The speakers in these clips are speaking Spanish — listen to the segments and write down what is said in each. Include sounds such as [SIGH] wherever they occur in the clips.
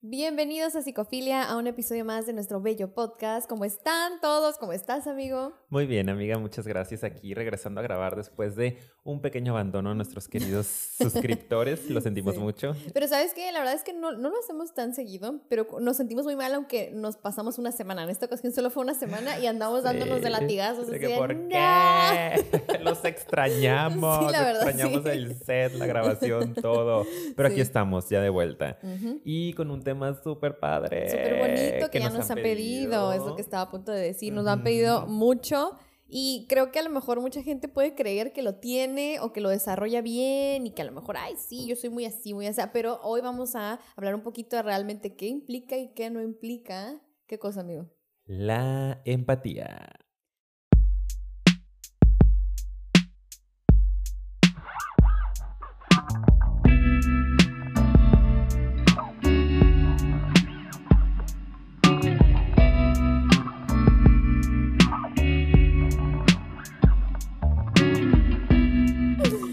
Bienvenidos a Psicofilia, a un episodio más de nuestro bello podcast. ¿Cómo están todos? ¿Cómo estás, amigo? Muy bien, amiga, muchas gracias. Aquí regresando a grabar después de un pequeño abandono a nuestros queridos [LAUGHS] suscriptores. Lo sentimos Sí. mucho. Pero sabes qué, la verdad es que no, no lo hacemos tan seguido, pero nos sentimos muy mal aunque nos pasamos una semana. En esta ocasión solo fue una semana y andamos dándonos de latigazos. Así que, ¿Por "No". qué? [LAUGHS] Los extrañamos. [LAUGHS] Sí, la verdad, extrañamos el set, la grabación, todo. Pero aquí estamos, ya de vuelta. Y con un tema súper padre. Súper bonito que, ya nos, han pedido. es lo que estaba a punto de decir. Nos han pedido mucho y creo que a lo mejor mucha gente puede creer que lo tiene o que lo desarrolla bien y que a lo mejor, ay, sí, yo soy muy así, muy así. Pero hoy vamos a hablar un poquito de realmente qué implica y qué no implica. ¿Qué cosa, amigo? La empatía.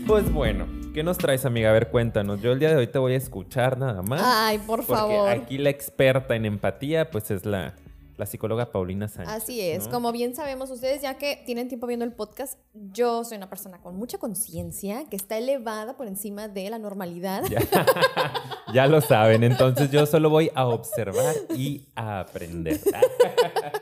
Pues bueno, ¿qué nos traes, amiga? A ver, cuéntanos. Yo el día de hoy te voy a escuchar nada más. Ay, por Porque favor. aquí la experta en empatía, pues es la, la psicóloga Paulina Sánchez. Así es, ¿no? como bien sabemos ustedes, ya que tienen tiempo viendo el podcast, yo soy una persona con mucha conciencia, que está elevada por encima de la normalidad. Ya, [LAUGHS] ya lo saben, entonces yo solo voy a observar y a aprender. [LAUGHS]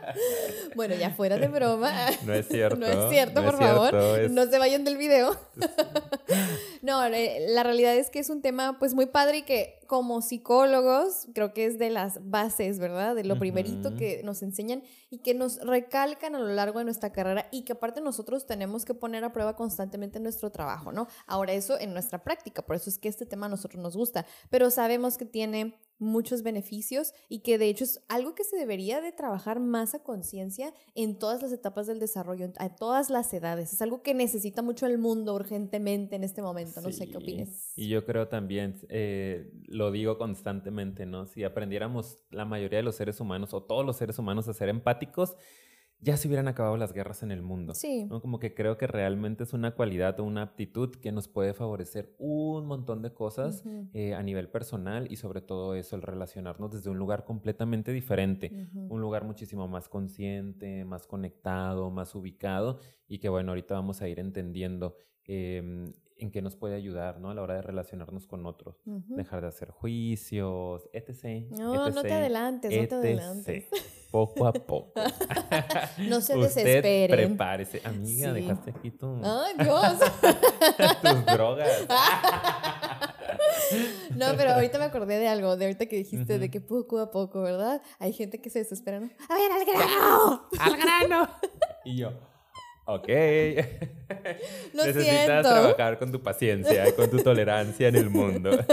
[LAUGHS] Bueno, ya fuera de broma. No es cierto. [LAUGHS] No es cierto, no por es favor. es- No se vayan del video. [LAUGHS] no, eh, la realidad es que es un tema pues muy padre y que como psicólogos creo que es de las bases, ¿verdad? De lo primerito que nos enseñan y que nos recalcan a lo largo de nuestra carrera y que aparte nosotros tenemos que poner a prueba constantemente en nuestro trabajo, ¿no? Ahora eso en nuestra práctica, por eso es que este tema a nosotros nos gusta, pero sabemos que tiene muchos beneficios y que de hecho es algo que se debería de trabajar más a conciencia en todas las etapas del desarrollo, a todas las edades. Es algo que necesita mucho el mundo urgentemente en este momento. No sé qué Sí, opines. Y yo creo también, eh, lo digo constantemente, ¿no? Si aprendiéramos la mayoría de los seres humanos o todos los seres humanos a ser empáticos, ya se hubieran acabado las guerras en el mundo. Sí. ¿no? Como que creo que realmente es una cualidad o una aptitud que nos puede favorecer un montón de cosas eh, a nivel personal y sobre todo eso, el relacionarnos desde un lugar completamente diferente, un lugar muchísimo más consciente, más conectado, más ubicado y que bueno, ahorita vamos a ir entendiendo em, en qué nos puede ayudar, ¿no? A la hora de relacionarnos con otros. Dejar de hacer juicios, etc. No, no te etc, adelantes, no te etc. adelantes. Poco a [LAUGHS] poco. No se Usted desesperen. prepárese. Amiga, Sí. dejaste aquí tu, Ay, Dios. [LAUGHS] tus drogas. [LAUGHS] No, pero ahorita me acordé de algo, de ahorita que dijiste de que poco a poco, ¿verdad? Hay gente que se desespera, ¿no? A ver, al grano. ¡Al grano! Y yo, ok. [LAUGHS] Lo Necesitas siento. trabajar con tu paciencia y con tu tolerancia en el mundo. [LAUGHS]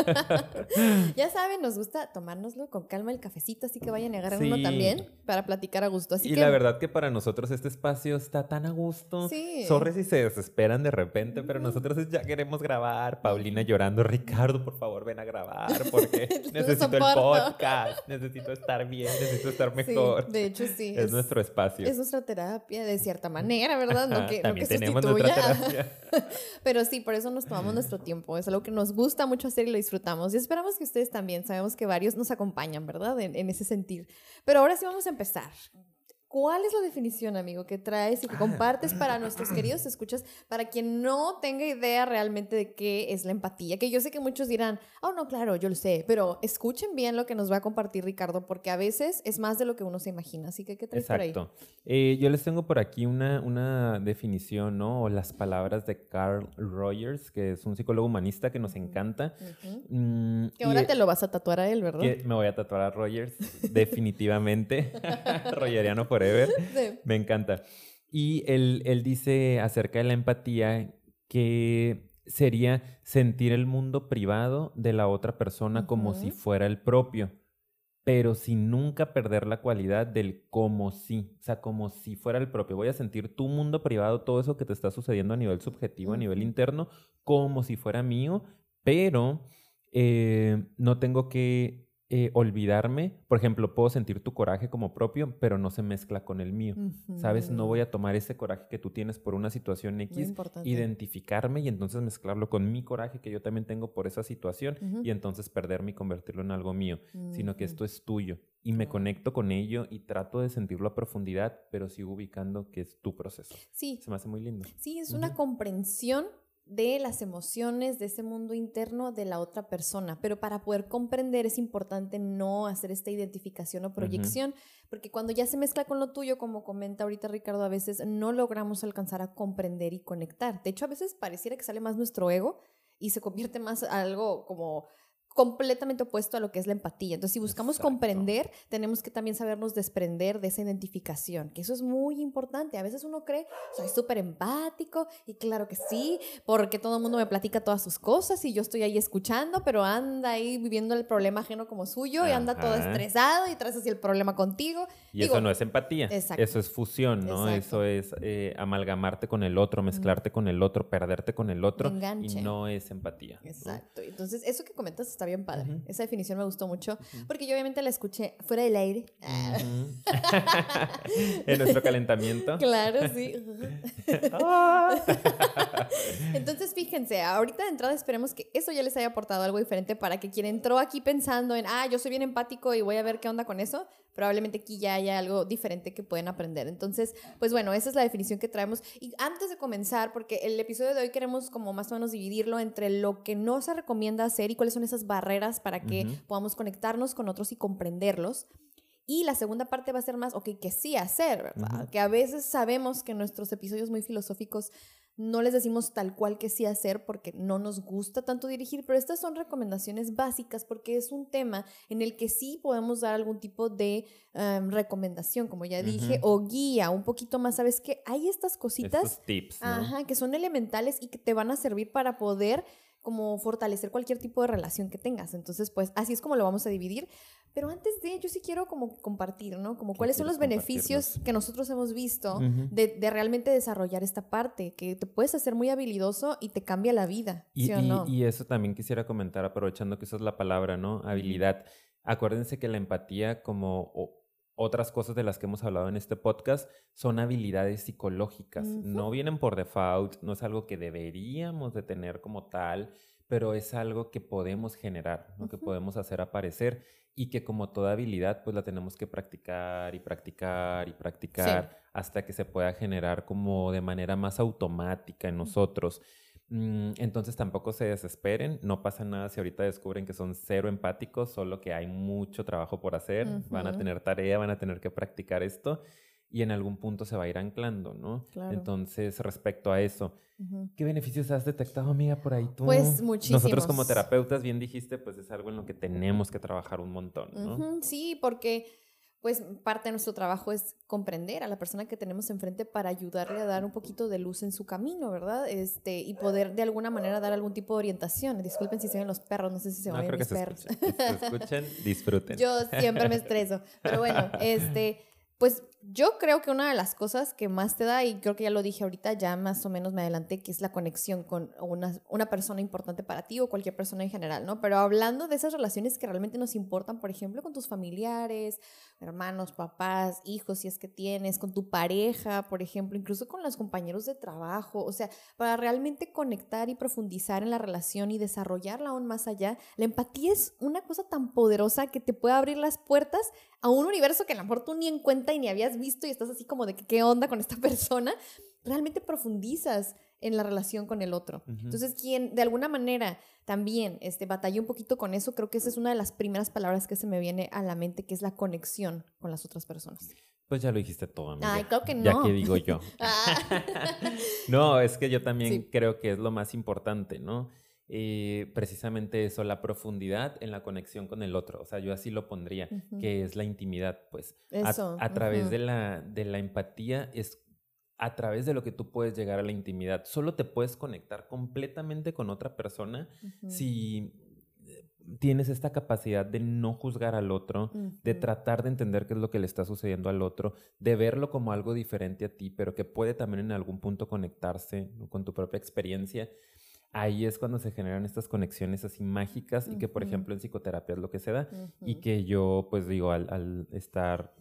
Ya saben, nos gusta tomárnoslo con calma el cafecito, así que vayan a agarrar uno también para platicar a gusto. Así y que la verdad que para nosotros este espacio está tan a gusto. Sí. Sorry si se desesperan de repente, pero nosotros ya queremos grabar. Paulina llorando, Ricardo, por favor, ven a grabar porque [LAUGHS] necesito el podcast, necesito estar bien, necesito estar mejor. Sí, de hecho sí. es, nuestro espacio. es nuestra terapia de cierta manera, ¿verdad? No que, no que sustituya. [LAUGHS] Pero sí, por eso nos tomamos nuestro tiempo. Es algo que nos gusta mucho hacer y lo disfrutamos. Y esperamos que ustedes también. Sabemos que varios nos acompañan, ¿verdad? En, en ese sentir. Pero ahora sí vamos a empezar. ¿Cuál es la definición, amigo, que traes y que compartes para nuestros [CLEARS THROAT] queridos escuchas, para quien no tenga idea realmente de qué es la empatía? Que yo sé que muchos dirán, oh, no, claro, yo lo sé, pero escuchen bien lo que nos va a compartir Ricardo, porque a veces es más de lo que uno se imagina. Así que, ¿qué traes por ahí? Exacto. Eh, yo les tengo por aquí una, una definición, ¿no? O las palabras de Carl Rogers, que es un psicólogo humanista que nos encanta. Ujú. Mm, Que ahora te lo vas a tatuar a él, ¿verdad? que me voy a tatuar a Rogers, [LAUGHS] definitivamente. [LAUGHS] Rogeriano forever. [LAUGHS] Sí. Me encanta. Y él, él dice acerca de la empatía que sería sentir el mundo privado de la otra persona como si fuera el propio, pero sin nunca perder la cualidad del como si, o sea, como si fuera el propio. Voy a sentir tu mundo privado, todo eso que te está sucediendo a nivel subjetivo, a nivel interno, como si fuera mío, pero eh, no tengo que eh, olvidarme. Por ejemplo, puedo sentir tu coraje como propio, pero no se mezcla con el mío. ¿Sabes? No voy a tomar ese coraje que tú tienes por una situación X, identificarme y entonces mezclarlo con mi coraje que yo también tengo por esa situación y entonces perderme y convertirlo en algo mío, sino que esto es tuyo. Y me conecto con ello y trato de sentirlo a profundidad, pero sigo ubicando que es tu proceso. Sí. Se me hace muy lindo. Sí, es una comprensión de las emociones, de ese mundo interno de la otra persona. Pero para poder comprender es importante no hacer esta identificación o proyección, porque cuando ya se mezcla con lo tuyo, como comenta ahorita Ricardo, a veces no logramos alcanzar a comprender y conectar. De hecho, a veces pareciera que sale más nuestro ego y se convierte más algo como completamente opuesto a lo que es la empatía. Entonces, si buscamos comprender, tenemos que también sabernos desprender de esa identificación, que eso es muy importante. A veces uno cree, soy súper empático y claro que sí, porque todo el mundo me platica todas sus cosas y yo estoy ahí escuchando, pero anda ahí viviendo el problema ajeno como suyo y anda todo estresado y traes así el problema contigo. Y eso no es empatía, eso es fusión, ¿no? Eso es eh, amalgamarte con el otro, mezclarte con el otro, perderte con el otro y no es empatía. Exacto. Entonces, eso que comentas está bien padre. Esa definición me gustó mucho porque yo obviamente la escuché fuera del aire. [LAUGHS] en nuestro calentamiento. Claro, sí. [LAUGHS] Ah. Entonces, fíjense, ahorita de entrada esperemos que eso ya les haya aportado algo diferente para que quien entró aquí pensando en, ah, yo soy bien empático y voy a ver qué onda con eso, probablemente aquí ya haya algo diferente que pueden aprender. Entonces, pues bueno, esa es la definición que traemos. Y antes de comenzar, porque el episodio de hoy queremos como más o menos dividirlo entre lo que no se recomienda hacer y cuáles son esas barreras para que podamos conectarnos con otros y comprenderlos. Y la segunda parte va a ser más, ok, que sí hacer, ¿verdad? Que a veces sabemos que nuestros episodios muy filosóficos no les decimos tal cual que sí hacer porque no nos gusta tanto dirigir, pero estas son recomendaciones básicas porque es un tema en el que sí podemos dar algún tipo de em, recomendación, como ya dije, o guía, un poquito más. Sabes que hay estas cositas tips, ajá, que son elementales y que te van a servir para poder como fortalecer cualquier tipo de relación que tengas. Entonces, pues así es como lo vamos a dividir. Pero antes de, yo sí quiero como compartir, ¿no? Como cuáles son los beneficios que nosotros hemos visto de, de, realmente desarrollar esta parte, que te puedes hacer muy habilidoso y te cambia la vida. Y, o no? y eso también quisiera comentar, aprovechando que esa es la palabra, ¿no? Habilidad. Acuérdense que la empatía como otras cosas de las que hemos hablado en este podcast son habilidades psicológicas. No vienen por default, no es algo que deberíamos de tener como tal, pero es algo que podemos generar, lo que podemos hacer aparecer y que como toda habilidad pues la tenemos que practicar y practicar y practicar hasta que se pueda generar como de manera más automática en nosotros. Entonces tampoco se desesperen, no pasa nada si ahorita descubren que son cero empáticos, solo que hay mucho trabajo por hacer, van a tener tarea, van a tener que practicar esto y en algún punto se va a ir anclando, ¿no? Entonces, respecto a eso, ¿qué beneficios has detectado, amiga, por ahí tú? Pues muchísimos. Nosotros como terapeutas, bien dijiste, pues es algo en lo que tenemos que trabajar un montón, ¿no? Sí, porque pues parte de nuestro trabajo es comprender a la persona que tenemos enfrente para ayudarle a dar un poquito de luz en su camino, ¿verdad? Este, y poder de alguna manera dar algún tipo de orientación. Disculpen si se ven los perros, no sé si se ven los perros. Escuchen, disfruten. [LAUGHS] Yo siempre me estreso. Pero bueno, este, pues yo creo que una de las cosas que más te da, y creo que ya lo dije ahorita, ya más o menos me adelanté, que es la conexión con una, una, persona importante para ti o cualquier persona en general, ¿no? Pero hablando de esas relaciones que realmente nos importan, por ejemplo, con tus familiares, hermanos, papás, hijos, si es que tienes, con tu pareja, por ejemplo, incluso con los compañeros de trabajo, o sea, para realmente conectar y profundizar en la relación y desarrollarla aún más allá, la empatía es una cosa tan poderosa que te puede abrir las puertas a un universo que a lo mejor tú ni en cuenta y ni habías visto y estás así como de qué onda con esta [LAUGHS] persona, realmente profundizas en la relación con el otro. Entonces, quien de alguna manera también este, batalló un poquito con eso, creo que esa es una de las primeras palabras que se me viene a la mente, que es la conexión con las otras personas. Pues ya lo dijiste todo, amiga. Ay, creo que no. Ya que digo yo. [LAUGHS] Ah. [LAUGHS] no, es que yo también creo que es lo más importante, ¿no? Eh, precisamente eso, la profundidad en la conexión con el otro. O sea, yo así lo pondría, que es la intimidad, pues. Eso. A, través de, la, de la empatía es a través de lo que tú puedes llegar a la intimidad. Solo te puedes conectar completamente con otra persona si eh, tienes esta capacidad de no juzgar al otro, de tratar de entender qué es lo que le está sucediendo al otro, de verlo como algo diferente a ti, pero que puede también en algún punto conectarse con tu propia experiencia ahí es cuando se generan estas conexiones así mágicas y que, por ejemplo, en psicoterapia es lo que se da. Y que yo, pues digo, al, estar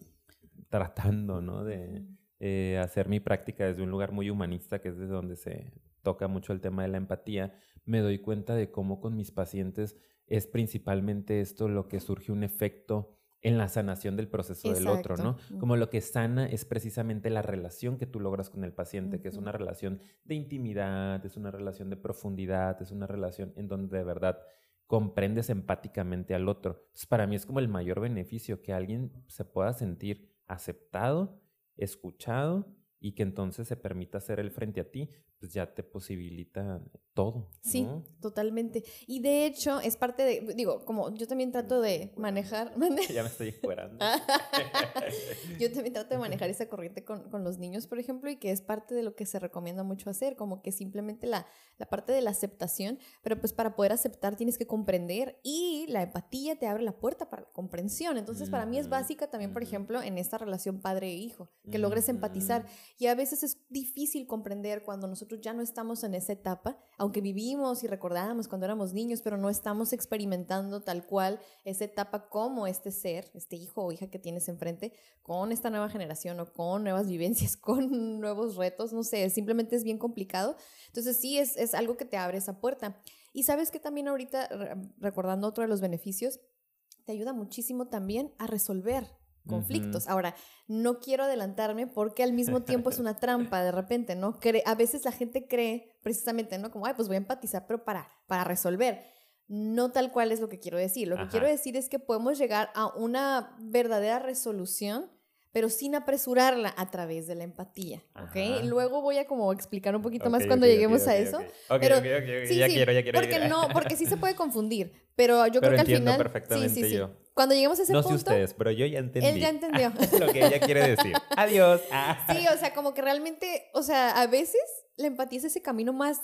tratando, ¿no? De eh, hacer mi práctica desde un lugar muy humanista, que es desde donde se toca mucho el tema de la empatía, me doy cuenta de cómo con mis pacientes es principalmente esto lo que surge un efecto en la sanación del proceso del otro, ¿no? Como lo que sana es precisamente la relación que tú logras con el paciente, que es una relación de intimidad, es una relación de profundidad, es una relación en donde de verdad comprendes empáticamente al otro. Entonces, para mí es como el mayor beneficio, que alguien se pueda sentir aceptado, escuchado y que entonces se permita hacer el frente a ti, pues ya te posibilita todo. Sí, totalmente. Y de hecho, es parte de, digo, como yo también trato de manejar. [LAUGHS] ya me estoy jurando. [LAUGHS] yo también trato de [LAUGHS] manejar esa corriente con, con, los niños, por ejemplo, y que es parte de lo que se recomienda mucho hacer, como que simplemente la, la parte de la aceptación, pero pues para poder aceptar tienes que comprender y la empatía te abre la puerta para la comprensión. Entonces, para mí es básica también, por ejemplo, en esta relación padre e hijo, que logres empatizar. Y a veces es difícil comprender cuando nosotros ya no estamos en esa etapa, aunque vivimos y recordamos cuando éramos niños, pero no estamos experimentando tal cual esa etapa como este ser, este hijo o hija que tienes enfrente, con esta nueva generación o con nuevas vivencias, [LAUGHS] con nuevos retos, no sé, simplemente es bien complicado. Entonces sí, es, es algo que te abre esa puerta. Y sabes que también ahorita, recordando otro de los beneficios, te ayuda muchísimo también a resolver conflictos. Ahora, no quiero adelantarme porque al mismo tiempo es una trampa de repente, ¿no? a veces la gente cree precisamente, ¿no? Como, ay, pues voy a empatizar, pero para, para resolver. No tal cual es lo que quiero decir. Lo que quiero decir es que podemos llegar a una verdadera resolución pero sin apresurarla a través de la empatía, ¿ok? Luego voy a como explicar un poquito más cuando lleguemos a eso. pero sí, ya quiero, ya quiero. Porque no, porque sí se puede confundir, pero yo creo que al final perfectamente sí, sí, sí. Cuando lleguemos a ese punto No sé ustedes, pero yo ya entendí. Él ya entendió [LAUGHS] lo que ella quiere decir. [LAUGHS] Adiós. Sí, o sea, como que realmente, o sea, a veces la empatía es ese camino más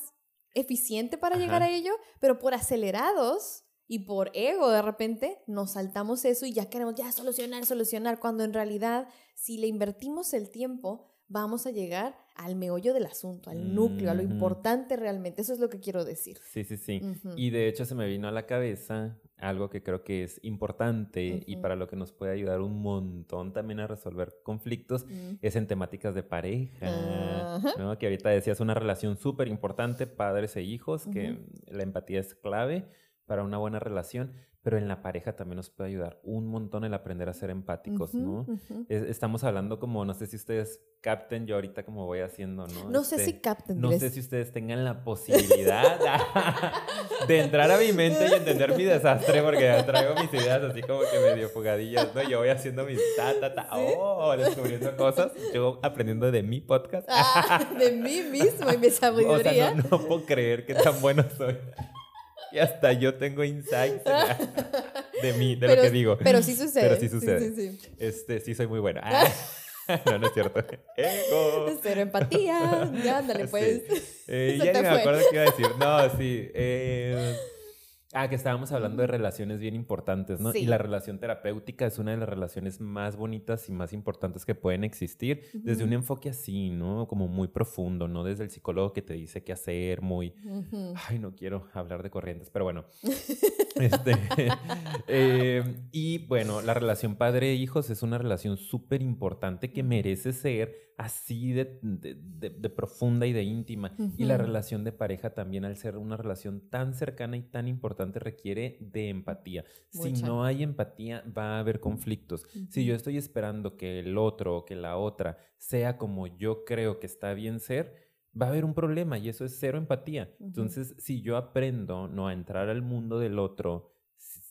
eficiente para llegar a ello, pero por acelerados y por ego de repente nos saltamos eso y ya queremos ya solucionar, solucionar, cuando en realidad si le invertimos el tiempo vamos a llegar al meollo del asunto, al núcleo, a lo importante realmente. Eso es lo que quiero decir. Sí, sí, sí. Y de hecho se me vino a la cabeza algo que creo que es importante y para lo que nos puede ayudar un montón también a resolver conflictos es en temáticas de pareja, ¿no? Que ahorita decías una relación súper importante, padres e hijos, que la empatía es clave para una buena relación, pero en la pareja también nos puede ayudar un montón el aprender a ser empáticos, ¿no? estamos hablando como, no sé si ustedes capten, yo ahorita como voy haciendo, ¿no? No sé este, si capten. No sé si ustedes tengan la posibilidad de entrar a mi mente y entender mi desastre, porque traigo mis ideas así como que medio fugadillas, ¿no? Yo voy haciendo mis ta, ta, ta, oh, descubriendo cosas, yo aprendiendo de mi podcast. Ah, de mí mismo y mi sabiduría. [LAUGHS] O sea, no, no puedo creer que tan bueno soy. Y hasta yo tengo insights [LAUGHS] de mí, de lo que digo. Pero sí sucede. Pero sí sucede. Sí, sí, Este, sí soy muy buena. [LAUGHS] Ah, [LAUGHS] no, no es cierto. Ego. Cero empatía. Ya, ándale, pues. Eh, ya ni me acuerdo qué iba a decir. No, sí. Eh, Ah, que estábamos hablando de relaciones bien importantes, ¿no? Y la relación terapéutica es una de las relaciones más bonitas y más importantes que pueden existir desde un enfoque así, ¿no? Como muy profundo, ¿no? Desde el psicólogo que te dice qué hacer, muy... Ay, no quiero hablar de corrientes, pero bueno. [LAUGHS] este, [LAUGHS] eh, y bueno, la relación padre-hijos es una relación súper importante que merece ser así de, de, profunda y de íntima. Y la relación de pareja también, al ser una relación tan cercana y tan importante, requiere de empatía. Si no hay empatía, va a haber conflictos. Si yo estoy esperando que el otro o que la otra sea como yo creo que está bien ser, va a haber un problema y eso es cero empatía. Entonces, si yo aprendo no a entrar al mundo del otro,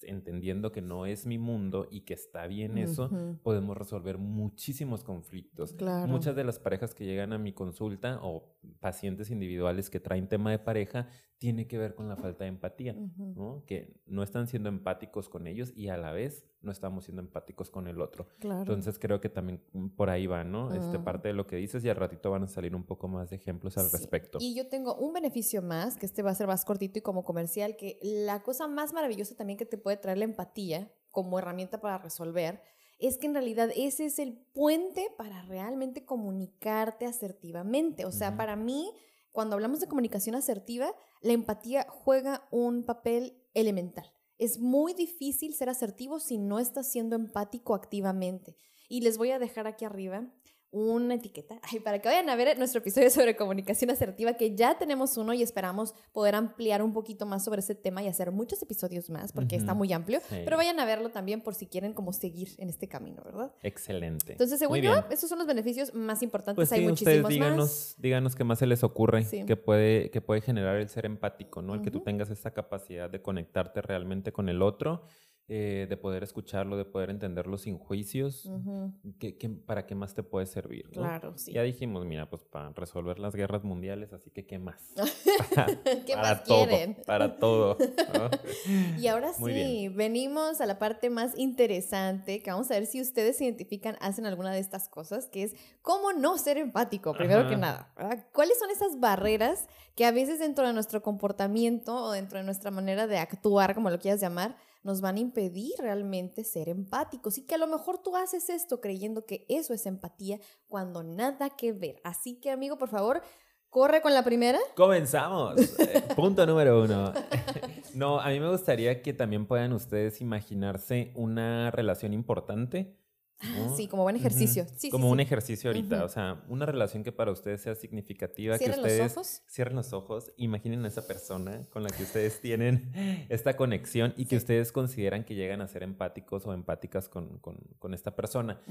entendiendo que no es mi mundo y que está bien eso, podemos resolver muchísimos conflictos. Muchas de las parejas que llegan a mi consulta o pacientes individuales que traen tema de pareja tiene que ver con la falta de empatía, ¿no? Que no están siendo empáticos con ellos y a la vez no estamos siendo empáticos con el otro. Entonces creo que también por ahí va, ¿no? Este, parte de lo que dices y al ratito van a salir un poco más de ejemplos al respecto. Y yo tengo un beneficio más, que este va a ser más cortito y como comercial, que la cosa más maravillosa también que te puede traer la empatía como herramienta para resolver es que en realidad ese es el puente para realmente comunicarte asertivamente. O sea, para mí cuando hablamos de comunicación asertiva, la empatía juega un papel elemental. Es muy difícil ser asertivo si no estás siendo empático activamente. Y les voy a dejar aquí arriba una etiqueta ay, para que vayan a ver nuestro episodio sobre comunicación asertiva, que ya tenemos uno y esperamos poder ampliar un poquito más sobre ese tema y hacer muchos episodios más, porque está muy amplio. Pero vayan a verlo también por si quieren como seguir en este camino, ¿verdad? Excelente. Entonces, según yo, esos son los beneficios más importantes. Pues Hay muchísimos díganos, más. Díganos qué más se les ocurre que, puede, que puede generar el ser empático, ¿no? El que tú tengas esta capacidad de conectarte realmente con el otro eh, de poder escucharlo, de poder entenderlo sin juicios, para qué más te puede servir? Claro, sí. Ya dijimos, mira, pues para resolver las guerras mundiales, así que ¿qué más? [LAUGHS] ¿Qué más quieren? Para todo. [LAUGHS] y ahora sí, venimos a la parte más interesante, que vamos a ver si ustedes se identifican, hacen alguna de estas cosas, que es cómo no ser empático, primero que nada. ¿Cuáles son esas barreras que a veces dentro de nuestro comportamiento o dentro de nuestra manera de actuar, como lo quieras llamar, nos van a impedir realmente ser empáticos y que a lo mejor tú haces esto creyendo que eso es empatía cuando nada que ver. Así que amigo, por favor, corre con la primera. Comenzamos. [LAUGHS] Eh, punto número uno. [LAUGHS] no, a mí me gustaría que también puedan ustedes imaginarse una relación importante Sí, como buen ejercicio. como un ejercicio ahorita, o sea, una relación que para ustedes sea significativa, que ustedes los ojos. cierren los ojos, imaginen a esa persona con la que ustedes tienen [LAUGHS] esta conexión y que ustedes consideran que llegan a ser empáticos o empáticas con, esta persona.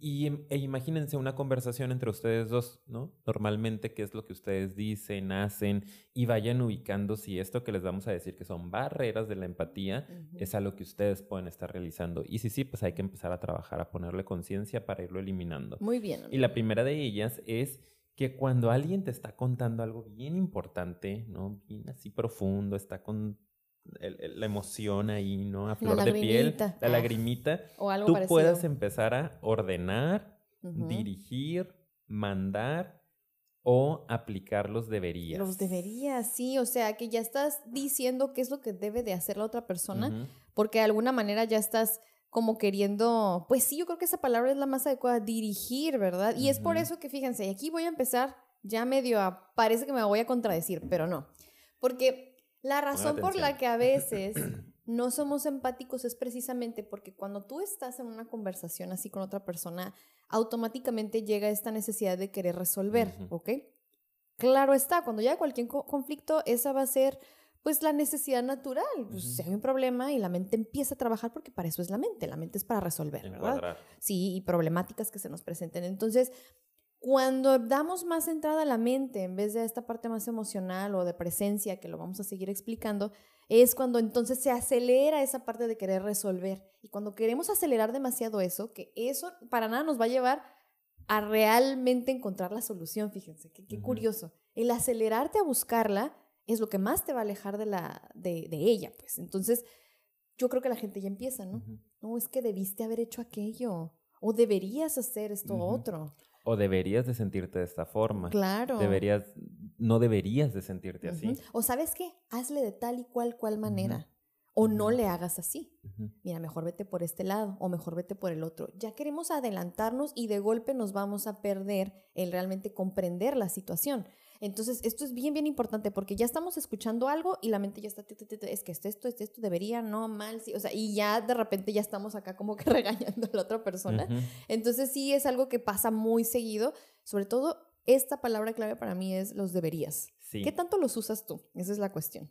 Y e imagínense una conversación entre ustedes dos, ¿no? Normalmente, qué es lo que ustedes dicen, hacen y vayan ubicando si esto que les vamos a decir que son barreras de la empatía es algo que ustedes pueden estar realizando. Y si sí, pues hay que empezar a trabajar, a poner conciencia para irlo eliminando. Muy bien. Y la primera de ellas es que cuando alguien te está contando algo bien importante, ¿no? Bien así profundo, está con la emoción ahí, ¿no? A flor de piel, la ah. lagrimita, o algo tú puedas empezar a ordenar, dirigir, mandar o aplicar los deberías. Los deberías, sí, o sea, que ya estás diciendo qué es lo que debe de hacer la otra persona, porque de alguna manera ya estás como queriendo, pues sí, yo creo que esa palabra es la más adecuada, dirigir, ¿verdad? Y es por eso que fíjense, aquí voy a empezar ya medio a, parece que me voy a contradecir, pero no, porque la razón por la que a veces [CLEARS THROAT] no somos empáticos es precisamente porque cuando tú estás en una conversación así con otra persona, automáticamente llega esta necesidad de querer resolver, ¿ok? Claro está, cuando llega cualquier conflicto, esa va a ser pues la necesidad natural. Pues si hay un problema y la mente empieza a trabajar porque para eso es la mente, la mente es para resolver, ¿verdad? Sí, y problemáticas que se nos presenten. Entonces, cuando damos más entrada a la mente en vez de esta parte más emocional o de presencia, que lo vamos a seguir explicando, es cuando entonces se acelera esa parte de querer resolver. Y cuando queremos acelerar demasiado eso, que eso para nada nos va a llevar a realmente encontrar la solución, fíjense, qué curioso. El acelerarte a buscarla es lo que más te va a alejar de, la, de, ella, pues. Entonces, yo creo que la gente ya empieza, ¿no? No, es que debiste haber hecho aquello, o deberías hacer esto otro. O deberías de sentirte de esta forma. Claro. Deberías, no deberías de sentirte así. O sabes qué, hazle de tal y cual cual manera. O no le hagas así. Mira, mejor vete por este lado o mejor vete por el otro. Ya queremos adelantarnos y de golpe nos vamos a perder el realmente comprender la situación. Entonces, esto es bien, bien importante porque ya estamos escuchando algo y la mente ya está, es que esto, esto, esto debería, no, mal, sí, o sea, y ya de repente ya estamos acá como que [LAUGHS] regañando a la otra persona. Entonces, sí es algo que pasa muy seguido, sobre todo esta palabra clave para mí es los deberías. ¿Qué tanto los usas tú? Esa es la cuestión.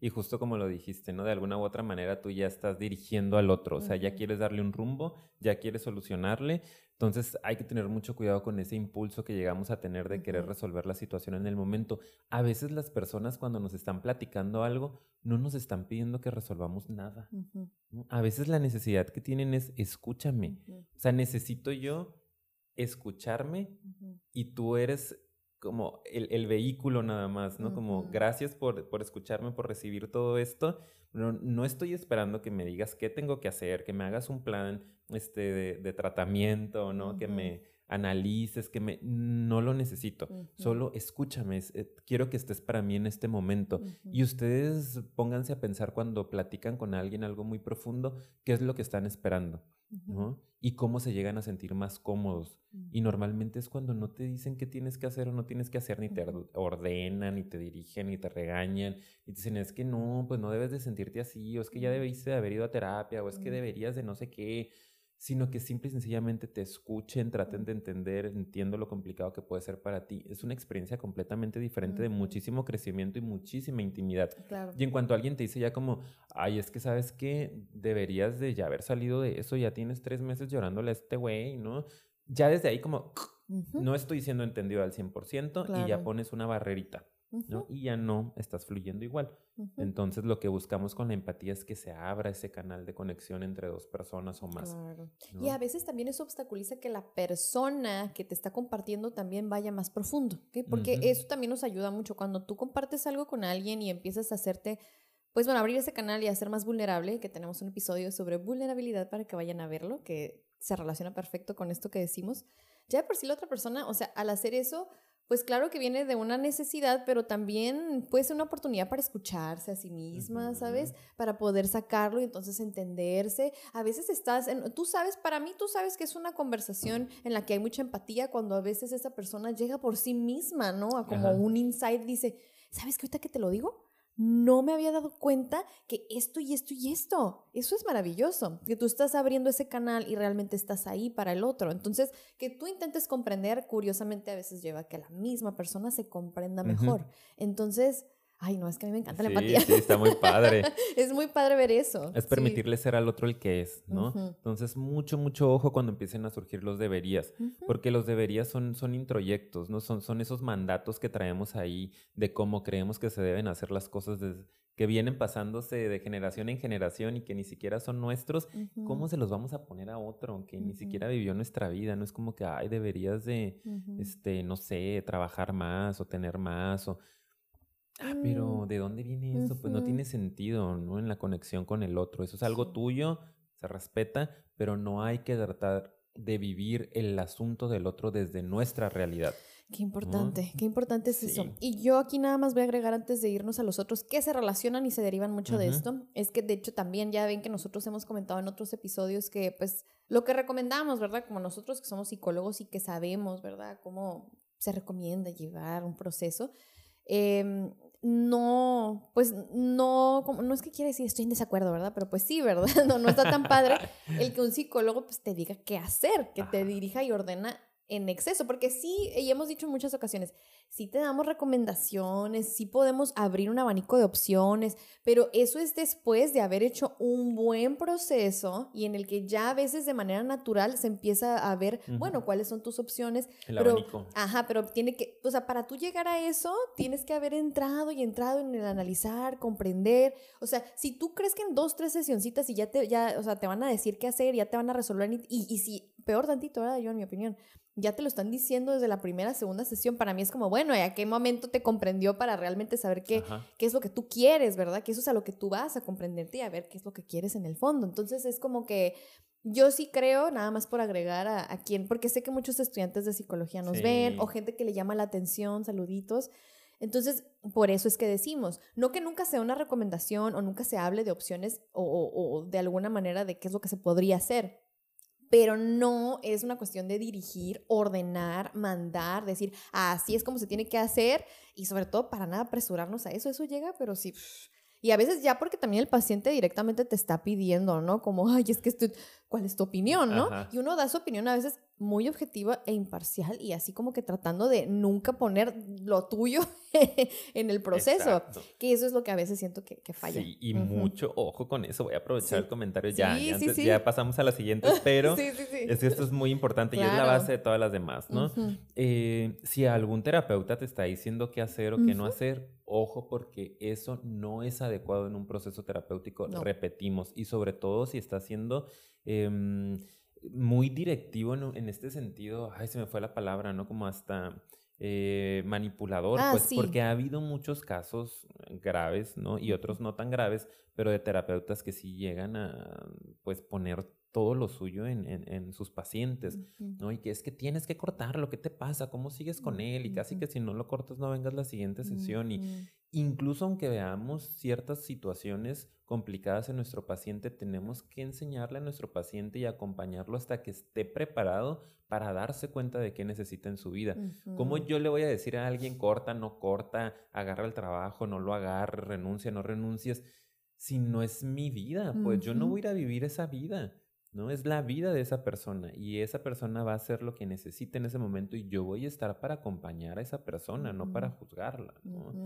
Y justo como lo dijiste, ¿no? De alguna u otra manera tú ya estás dirigiendo al otro, o sea, ya quieres darle un rumbo, ya quieres solucionarle, entonces hay que tener mucho cuidado con ese impulso que llegamos a tener de querer resolver la situación en el momento. A veces las personas cuando nos están platicando algo no nos están pidiendo que resolvamos nada. A veces la necesidad que tienen es escúchame. O sea, necesito yo escucharme y tú eres como el, vehículo nada más, ¿no? Como gracias por, por, escucharme, por recibir todo esto. No, no estoy esperando que me digas qué tengo que hacer, que me hagas un plan este, de, tratamiento, ¿no? Que me analices, que me... No lo necesito. Solo escúchame. Eh, quiero que estés para mí en este momento. Y ustedes pónganse a pensar cuando platican con alguien algo muy profundo, qué es lo que están esperando. ¿no? Y cómo se llegan a sentir más cómodos. Y normalmente es cuando no te dicen qué tienes que hacer o no tienes que hacer, ni te ordenan, ni te dirigen, ni te regañan, y te dicen, es que no, pues no debes de sentirte así, o es que ya debiste de haber ido a terapia, o es que deberías de no sé qué sino que simple y sencillamente te escuchen, traten de entender, entiendo lo complicado que puede ser para ti. Es una experiencia completamente diferente de muchísimo crecimiento y muchísima intimidad. Y en cuanto alguien te dice ya como, ay, es que sabes que deberías de ya haber salido de eso, ya tienes tres meses llorándole a este güey, ¿no? Ya desde ahí como, no estoy siendo entendido al 100% y ya pones una barrerita. ¿No? Y ya no estás fluyendo igual. Entonces lo que buscamos con la empatía es que se abra ese canal de conexión entre dos personas o más. Y a veces también eso obstaculiza que la persona que te está compartiendo también vaya más profundo, porque eso también nos ayuda mucho. Cuando tú compartes algo con alguien y empiezas a hacerte, pues bueno, abrir ese canal y a ser más vulnerable, que tenemos un episodio sobre vulnerabilidad para que vayan a verlo, que se relaciona perfecto con esto que decimos. Ya por sí la otra persona, o sea, al hacer eso pues claro que viene de una necesidad, pero también puede ser una oportunidad para escucharse a sí misma, ¿sabes? Para poder sacarlo y entonces entenderse. A veces estás, en, tú sabes, para mí tú sabes que es una conversación en la que hay mucha empatía cuando a veces esa persona llega por sí misma, ¿no? A como un insight, dice, ¿sabes qué ahorita que te lo digo? No me había dado cuenta que esto y esto y esto. Eso es maravilloso, que tú estás abriendo ese canal y realmente estás ahí para el otro. Entonces, que tú intentes comprender, curiosamente a veces lleva a que la misma persona se comprenda mejor. Entonces, Ay, no, es que a mí me encanta la empatía. Sí, está muy padre. [LAUGHS] es muy padre ver eso. Es permitirle ser al otro el que es, ¿no? Entonces, mucho, mucho ojo cuando empiecen a surgir los deberías, porque los deberías son, son introyectos, ¿no? Son, son esos mandatos que traemos ahí de cómo creemos que se deben hacer las cosas que vienen pasándose de generación en generación y que ni siquiera son nuestros, ¿cómo se los vamos a poner a otro que ni siquiera vivió nuestra vida? No es como que, ay, deberías de, este, no sé, trabajar más o tener más o Ah, pero mm, ¿de dónde viene eso? Pues no tiene sentido, ¿no? En la conexión con el otro. Eso es algo tuyo, se respeta, pero no hay que tratar de vivir el asunto del otro desde nuestra realidad. Qué importante, qué importante es eso. Y yo aquí nada más voy a agregar antes de irnos a los otros que se relacionan y se derivan mucho de esto. Es que de hecho también ya ven que nosotros hemos comentado en otros episodios que pues lo que recomendamos, ¿verdad? Como nosotros que somos psicólogos y que sabemos, ¿verdad? Cómo se recomienda llevar un proceso. Eh, no, pues no, no es que quiere decir estoy en desacuerdo, ¿verdad? Pero pues sí, ¿verdad? [LAUGHS] No, no está tan padre el que un psicólogo pues te diga qué hacer, que te dirija y ordena en exceso, porque sí, y hemos dicho en muchas ocasiones, sí te damos recomendaciones, sí podemos abrir un abanico de opciones, pero eso es después de haber hecho un buen proceso y en el que ya a veces de manera natural se empieza a ver, bueno, cuáles son tus opciones. El pero, abanico. Ajá, pero tiene que, o sea, para tú llegar a eso, tienes que haber entrado y entrado en el analizar, comprender. O sea, si tú crees que en dos, tres sesioncitas y ya te, ya, o sea, te van a decir qué hacer, ya te van a resolver, y, y si, peor tantito, ¿verdad? Yo, en mi opinión, ya te lo están diciendo desde la primera, segunda sesión, para mí es como, bueno, ¿y a qué momento te comprendió para realmente saber qué, qué es lo que tú quieres, verdad? Que eso es a lo que tú vas a comprenderte y a ver qué es lo que quieres en el fondo. Entonces es como que yo sí creo, nada más por agregar a, a quien, porque sé que muchos estudiantes de psicología nos ven o gente que le llama la atención, saluditos. Entonces, por eso es que decimos, no que nunca sea una recomendación o nunca se hable de opciones o, o, o de alguna manera de qué es lo que se podría hacer, pero no es una cuestión de dirigir, ordenar, mandar, decir, así es como se tiene que hacer y sobre todo para nada apresurarnos a eso, eso llega, pero sí. Y a veces ya porque también el paciente directamente te está pidiendo, ¿no? Como, ay, es que esto, ¿cuál es tu opinión, no? Y uno da su opinión a veces muy objetiva e imparcial y así como que tratando de nunca poner lo tuyo [LAUGHS] en el proceso. Que eso es lo que a veces siento que, falla. Sí, y mucho ojo con eso. Voy a aprovechar el comentario ya. ya, pasamos a la siguiente, pero [LAUGHS] es que esto es muy importante y es la base de todas las demás, ¿no? Eh, si algún terapeuta te está diciendo qué hacer o qué no hacer, ojo porque eso no es adecuado en un proceso terapéutico, repetimos, y sobre todo si está haciendo... Em, muy directivo en, este sentido, ay, se me fue la palabra, ¿no? Como hasta eh, manipulador, ah, pues porque ha habido muchos casos graves, ¿no? Y otros no tan graves, pero de terapeutas que sí llegan a, pues, poner todo lo suyo en, sus pacientes, ¿no? Y que es que tienes que cortarlo, ¿qué te pasa? ¿Cómo sigues con él? Y casi que si no lo cortas no vengas la siguiente sesión. Y incluso aunque veamos ciertas situaciones complicadas en nuestro paciente, tenemos que enseñarle a nuestro paciente y acompañarlo hasta que esté preparado para darse cuenta de qué necesita en su vida. ¿Cómo yo le voy a decir a alguien corta, no corta, agarra el trabajo, no lo agarra, renuncia, no renuncies? Si no es mi vida, pues yo no voy a ir a vivir esa vida. ¿No? Es la vida de esa persona y esa persona va a hacer lo que necesite en ese momento y yo voy a estar para acompañar a esa persona, no para juzgarla.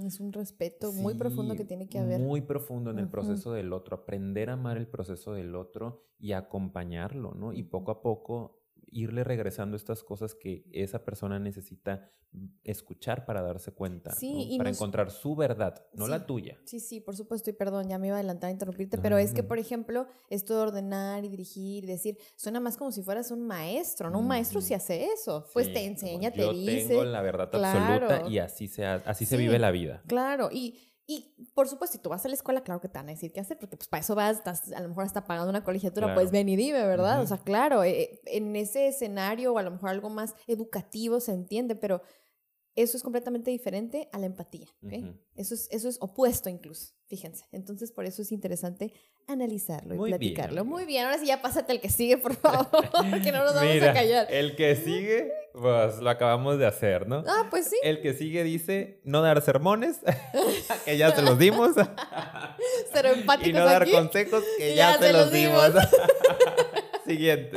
Es un respeto muy profundo que tiene que haber. Muy profundo en el proceso del otro, aprender a amar el proceso del otro y acompañarlo, ¿no? Y poco a poco irle regresando estas cosas que esa persona necesita escuchar para darse cuenta, para encontrar su verdad, no la tuya. Sí, sí, por supuesto, y perdón, ya me iba a adelantar a interrumpirte, pero es que, por ejemplo, esto de ordenar y dirigir y decir, suena más como si fueras un maestro, ¿no? Un maestro si hace eso, pues te enseña, te dice. Yo tengo la verdad absoluta y así se, así se vive la vida. Claro, y y por supuesto, si tú vas a la escuela, claro que te van a decir qué hacer, porque pues para eso vas, estás, a lo mejor hasta pagando una colegiatura, pues ven y dime, ¿verdad? O sea, claro, eh, en ese escenario o a lo mejor algo más educativo se entiende, pero eso es completamente diferente a la empatía. eso, es, eso es opuesto incluso, fíjense. Entonces, por eso es interesante analizarlo y platicarlo. Muy bien, ahora sí ya pásate el que sigue, por favor, [LAUGHS] que no nos vamos a callar. El que sigue, pues lo acabamos de hacer, ¿no? Ah, pues sí. El que sigue dice no dar sermones, [LAUGHS] que ya se los dimos. [LAUGHS] Ser empáticos Y no dar consejos, que ya, se, los dimos. Siguiente.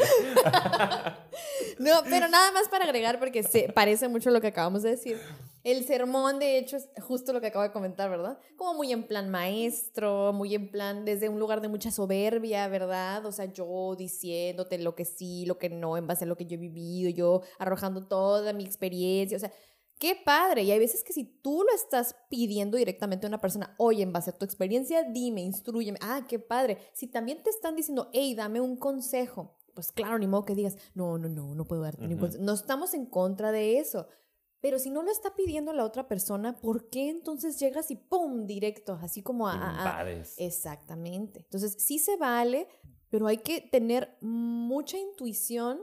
No, pero nada más para agregar, porque se parece mucho lo que acabamos de decir. El sermón, de hecho, es justo lo que acabo de comentar, ¿verdad? Como muy en plan maestro, muy en plan desde un lugar de mucha soberbia, ¿verdad? O sea, yo diciéndote lo que sí, lo que no, en base a lo que yo he vivido, yo arrojando toda mi experiencia, o sea, qué padre. Y hay veces que si tú lo estás pidiendo directamente a una persona, oye, en base a tu experiencia, dime, instruyeme, ah, qué padre. Si también te están diciendo, hey, dame un consejo, pues claro, ni modo que digas, no, no, no, no puedo darte ningún No estamos en contra de eso. Pero si no lo está pidiendo la otra persona, ¿por qué entonces llegas y ¡pum! directo, así como a... Exactamente. Entonces, sí se vale, pero hay que tener mucha intuición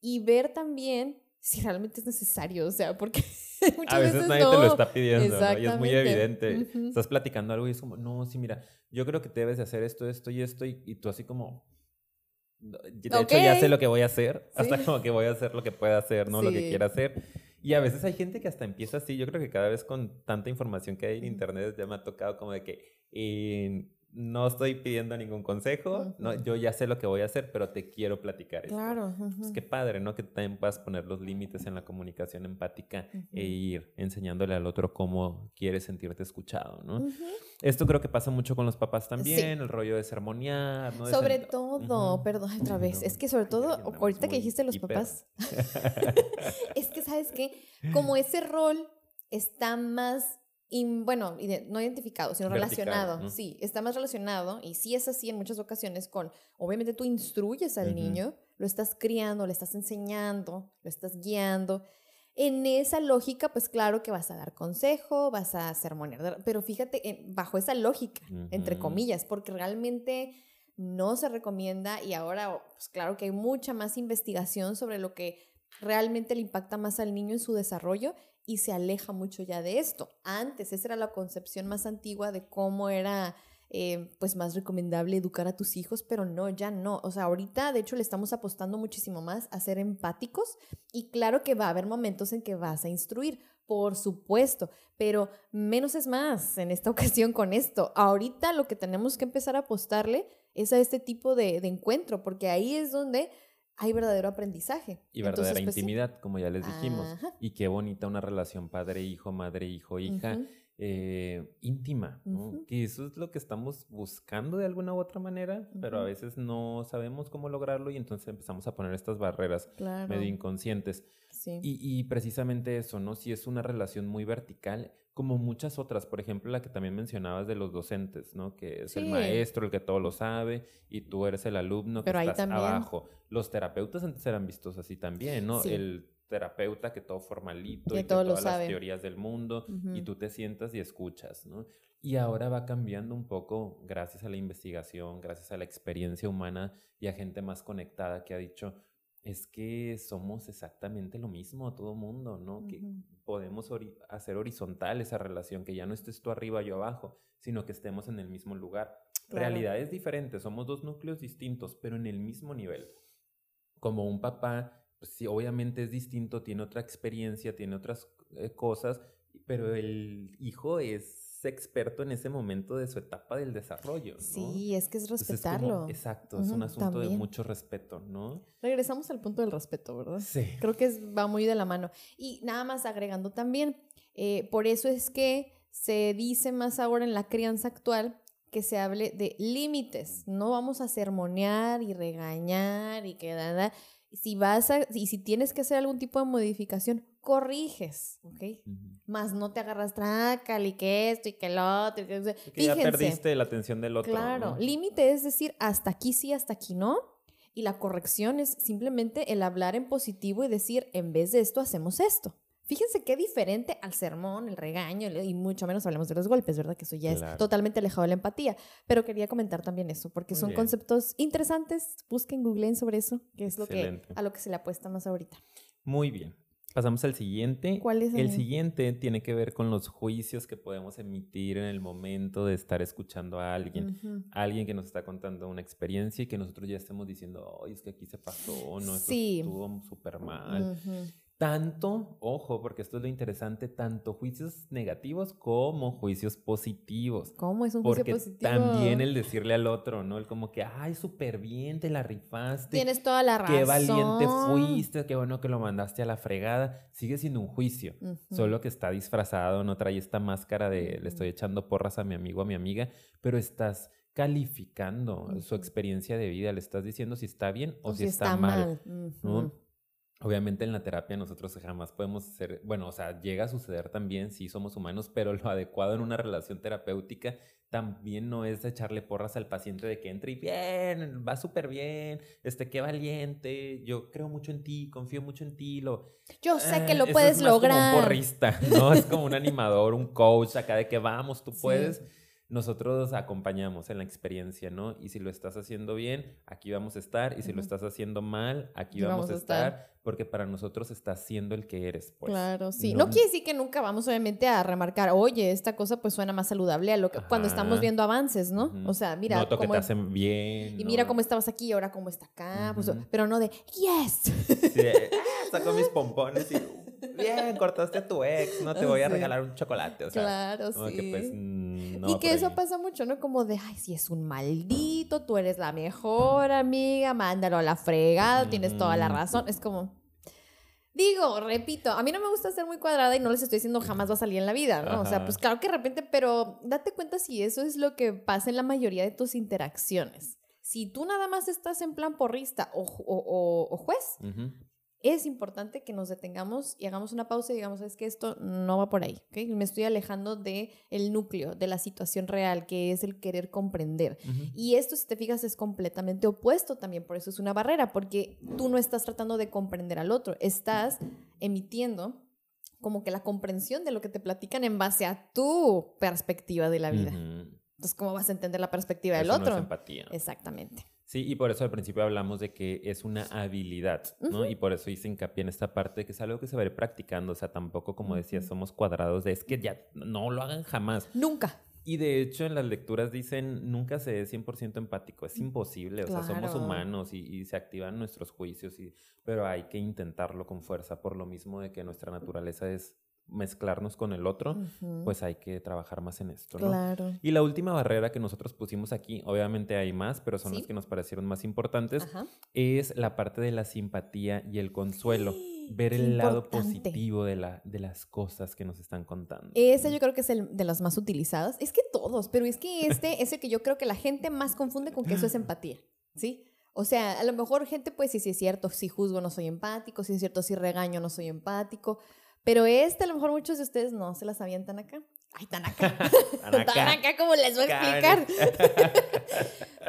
y ver también si realmente es necesario, o sea, porque [LAUGHS] muchas a veces, nadie te lo está pidiendo ¿no? y es muy evidente. Estás platicando algo y es como, no, sí, mira, yo creo que te debes de hacer esto, esto y esto y tú así como, de hecho, ya sé lo que voy a hacer. Hasta como que voy a hacer lo que pueda hacer, no lo que quiera hacer. Y a veces hay gente que hasta empieza así. Yo creo que cada vez con tanta información que hay en internet ya me ha tocado como de que eh, no estoy pidiendo ningún consejo, no, yo ya sé lo que voy a hacer, pero te quiero platicar esto. Claro. Es que padre, ¿no? Que también puedas poner los límites en la comunicación empática e ir enseñándole al otro cómo quieres sentirte escuchado, ¿no? Esto creo que pasa mucho con los papás también, el rollo de sermonear, ¿no? sobre todo, perdón, otra vez, es que sobre todo, ahorita que dijiste los papás, [LAUGHS] es que, ¿sabes qué? Como ese rol está más y bueno, no identificado, sino relacionado. Sí, está más relacionado y sí es así en muchas ocasiones con, obviamente tú instruyes al niño, lo estás criando, le estás enseñando, lo estás guiando. En esa lógica, pues claro que vas a dar consejo, vas a sermonear, pero fíjate, bajo esa lógica, entre comillas, porque realmente no se recomienda y ahora, pues claro que hay mucha más investigación sobre lo que realmente le impacta más al niño en su desarrollo y se aleja mucho ya de esto. Antes, esa era la concepción más antigua de cómo era eh, pues más recomendable educar a tus hijos, pero no, ya no. O sea, ahorita de hecho le estamos apostando muchísimo más a ser empáticos y claro que va a haber momentos en que vas a instruir, por supuesto, pero menos es más en esta [LAUGHS] ocasión con esto. Ahorita lo que tenemos que empezar a apostarle es a este tipo de, de encuentro, porque ahí es donde hay verdadero aprendizaje. Y verdadera pues, intimidad, como ya les dijimos. Y qué bonita una relación padre-hijo, madre-hijo, hija. Eh, íntima, que eso es lo que estamos buscando de alguna u otra manera, pero a veces no sabemos cómo lograrlo y entonces empezamos a poner estas barreras medio inconscientes. Y, precisamente eso, ¿no? Si es una relación muy vertical, como muchas otras, por ejemplo, la que también mencionabas de los docentes, ¿no? Que es el maestro, el que todo lo sabe, y tú eres el alumno que estás abajo. Los terapeutas antes eran vistos así también, ¿no? El terapeuta que todo formalito Que y que todo todas las teorías del mundo y Ujú. tú te sientas y escuchas, ¿no? Y ahora va cambiando un poco gracias a la investigación, gracias a la experiencia humana y a gente más conectada que ha dicho, es que somos exactamente lo mismo todo mundo, ¿no? Que podemos ori- hacer horizontal esa relación, que ya no estés tú arriba, yo abajo, sino que estemos en el mismo lugar. Claro. Realidades diferentes, somos dos núcleos distintos, pero en el mismo nivel. Como un papá, pues sí, obviamente es distinto, tiene otra experiencia, tiene otras eh, cosas, pero el hijo es experto en ese momento de su etapa del desarrollo, ¿no? Sí, es que es Entonces es como- respetarlo. exacto, es un asunto de mucho respeto, ¿no? Regresamos al punto del respeto, ¿verdad? Sí. Creo que es- va muy de la mano. Y nada más agregando también, eh, por eso es que se dice más ahora en la crianza actual que se hable de límites. No vamos a sermonear y regañar y que nada. Si vas a, y si tienes que hacer algún tipo de modificación, corriges, ¿ok? Más no te agarras trácale y que esto y que lo otro. y que- Que ya Fíjense. perdiste la atención del otro. Claro, ¿no? límite es decir, hasta aquí sí, hasta aquí no. Y la corrección es simplemente el hablar en positivo y decir, en vez de esto, hacemos esto. Fíjense qué diferente al sermón, el regaño, y mucho menos hablamos de los golpes, ¿verdad? Que eso ya Claro. es totalmente alejado de la empatía. Pero quería comentar también eso, porque Muy son bien. conceptos interesantes. Busquen, googleen sobre eso, que es lo que, a lo que se le apuesta más ahorita. Muy bien. Pasamos al siguiente. ¿Cuál es el el- siguiente? Tiene que ver con los juicios que podemos emitir en el momento de estar escuchando a alguien. Alguien que nos está contando una experiencia y que nosotros ya estemos diciendo, ay, es que aquí se pasó, no, Sí. estuvo súper mal. Ujú. Tanto, ojo, porque esto es lo interesante, tanto juicios negativos como juicios positivos. ¿Cómo es un juicio Porque positivo? también el decirle al otro, ¿no? El como que, ay, súper bien, te la rifaste. Tienes toda la razón. Qué valiente fuiste, qué bueno que lo mandaste a la fregada. Sigue siendo un juicio, solo que está disfrazado, no trae esta máscara de le estoy echando porras a mi amigo, a mi amiga, pero estás calificando su experiencia de vida, le estás diciendo si está bien o, O si está, mal. Ujú. ¿no? Obviamente en la terapia nosotros jamás podemos ser, bueno, o sea, llega a suceder también si somos humanos, pero lo adecuado en una relación terapéutica también no es echarle porras al paciente de que entre y bien, va súper bien, este, qué valiente, yo creo mucho en ti, confío mucho en ti, lo... Yo sé que Ah, lo puedes es más Como lograr. un porrista, ¿no? Es como un animador, un coach acá de que vamos, tú Sí. Nosotros acompañamos en la experiencia, ¿no? Y si lo estás haciendo bien, aquí vamos a estar. Y si lo estás haciendo mal, aquí vamos, vamos a estar, estar. Porque para nosotros estás siendo el que eres, pues. Claro, sí. No- No, quiere decir que nunca vamos obviamente a remarcar, oye, esta cosa pues suena más saludable a lo que cuando estamos viendo avances, ¿no? Ujú. O sea, mira Noto que cómo te hacen bien. y mira cómo estabas aquí y ahora cómo está acá, pues, pero no de yes. Sí, "Ah, saco mis pompones y... Bien, cortaste a tu ex, no te voy a regalar un chocolate, o sea... claro, como sí. que pues no y que eso ahí. pasa mucho, ¿no? Como de, ay, si es un maldito, tú eres la mejor amiga, mándalo a la fregada, tienes toda la razón. Es como, digo, repito, a mí no me gusta ser muy cuadrada y no les estoy diciendo jamás va a salir en la vida, ¿no? O sea, pues claro que de repente, pero date cuenta si eso es lo que pasa en la mayoría de tus interacciones. Si tú nada más estás en plan porrista o, o- o- o juez, Ujú. Es importante que nos detengamos y hagamos una pausa y digamos, es que esto no va por ahí. Me estoy alejando de el núcleo, de la situación real, que es el querer comprender. Y esto, si te fijas, es completamente opuesto también, por eso es una barrera, porque tú no estás tratando de comprender al otro, estás emitiendo como que la comprensión de lo que te platican en base a tu perspectiva de la vida. Entonces, ¿cómo vas a entender la perspectiva del no otro? es empatía. Exactamente. Sí, y por eso al principio hablamos de que es una habilidad, ¿no? Y por eso hice hincapié en esta parte de que es algo que se va a ir practicando, o sea, tampoco como decías, Ujú. somos cuadrados de es que ya no lo hagan jamás. Nunca. Y de hecho en las lecturas dicen nunca se es 100% empático, es imposible, o sea, somos humanos y, y se activan nuestros juicios, y, pero hay que intentarlo con fuerza por lo mismo de que nuestra naturaleza es mezclarnos con el otro, pues hay que trabajar más en esto, ¿no? Claro. Y la última barrera que nosotros pusimos aquí, obviamente hay más, pero son Sí. las que nos parecieron más importantes, Ajá. es la parte de la simpatía y el consuelo. Ver Qué el lado positivo de, la, de las cosas que nos están contando. Esa yo creo que es el de las más utilizadas. Es que todos, pero es que este [LAUGHS] es el que yo creo que la gente más confunde con que eso es [GASPS] empatía, ¿sí? O sea, a lo mejor gente pues sí, sí es cierto, si juzgo no soy empático, si es cierto, si regaño no soy empático, pero este a lo mejor muchos de ustedes no se las avientan acá. Ay, tan acá. [LAUGHS] Tan acá, como les voy a explicar.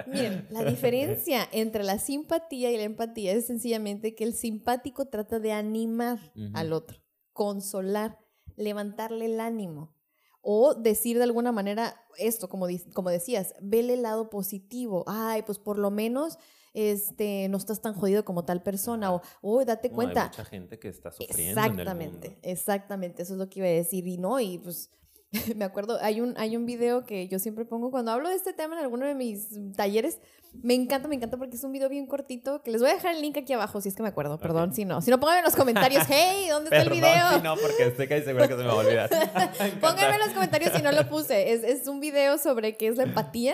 [LAUGHS] Miren, la diferencia entre la simpatía y la empatía es sencillamente que el simpático trata de animar al otro, consolar, levantarle el ánimo. O decir de alguna manera esto, como, como decías, vele el lado positivo. Ay, pues por lo menos este, no estás tan jodido como tal persona, o, uy, date cuenta. Hay mucha gente que está sufriendo. Exactamente, en el mundo. exactamente, eso es lo que iba a decir. Y no, y pues [LAUGHS] me acuerdo, hay un, hay un video que yo siempre pongo cuando hablo de este tema en alguno de mis talleres. Me encanta, me encanta porque es un video bien cortito que les voy a dejar el link aquí abajo si es que me acuerdo. Perdón, si no. Si no, pónganme en los comentarios, [LAUGHS] hey, ¿dónde está el video? Si no, porque estoy casi segura que se me va a olvidar. [LAUGHS] pónganme en los comentarios si no lo puse. Es, es, un video sobre qué es la empatía.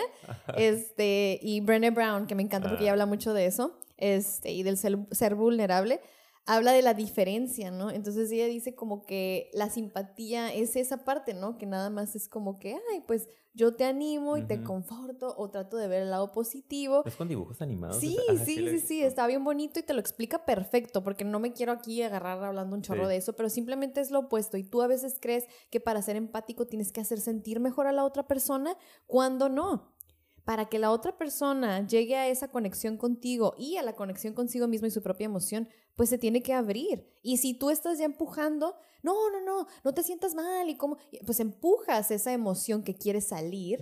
Este, y Brené Brown, que me encanta porque ella habla mucho de eso. Este, y del ser, ser vulnerable habla de la diferencia, ¿no? Entonces ella dice como que la simpatía es esa parte, ¿no? Que nada más es como que, ay, pues yo te animo y te conforto o trato de ver el lado positivo. Es con dibujos animados. Sí, [LAUGHS] sí, sí, sí, está bien bonito y te lo explica perfecto, porque no me quiero aquí agarrar hablando un chorro de eso, pero simplemente es lo opuesto y tú a veces crees que para ser empático tienes que hacer sentir mejor a la otra persona cuando no para que la otra persona llegue a esa conexión contigo y a la conexión consigo mismo y su propia emoción, pues se tiene que abrir. Y si tú estás ya empujando, no, no, no, no te sientas mal y cómo, pues empujas esa emoción que quiere salir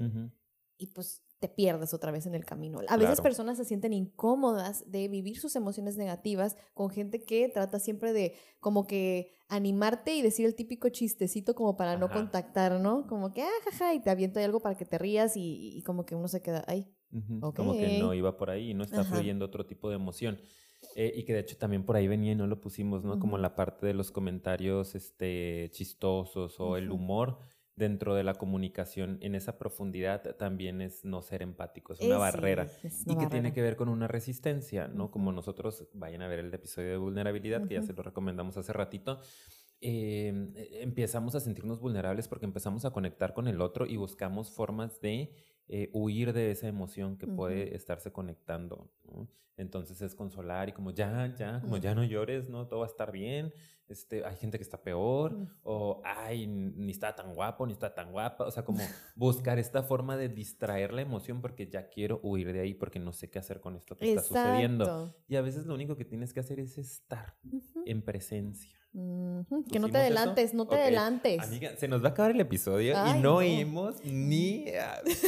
y pues te pierdes otra vez en el camino. A veces personas se sienten incómodas de vivir sus emociones negativas con gente que trata siempre de como que animarte y decir el típico chistecito como para no contactar, ¿no? Como que, ah, jaja, y te aviento algo para que te rías y, como que uno se queda ahí. Como que no iba por ahí y no está fluyendo otro tipo de emoción. Eh, y que de hecho también por ahí venía y no lo pusimos, ¿no? Como la parte de los comentarios este, chistosos o el humor dentro de la comunicación en esa profundidad también es no ser empático, es una barrera y que tiene que ver con una resistencia, ¿no? Como nosotros vayan a ver el episodio de vulnerabilidad, que ya se lo recomendamos hace ratito, em, e, empezamos a sentirnos vulnerables porque empezamos a conectar con el otro y buscamos formas de eh, huir de esa emoción que puede estarse conectando. Entonces es consolar y como ya, ya, como ya no llores, ¿no? Todo va a estar bien. Este, hay gente que está peor, o ay, ni está tan guapo, ni está tan guapa. O sea, como [LAUGHS] buscar esta forma de distraer la emoción porque ya quiero huir de ahí porque no sé qué hacer con esto que está sucediendo. Y a veces lo único que tienes que hacer es estar en presencia. Que no te adelantes, no te adelantes. Amiga, se nos va a acabar el episodio y no, hemos ni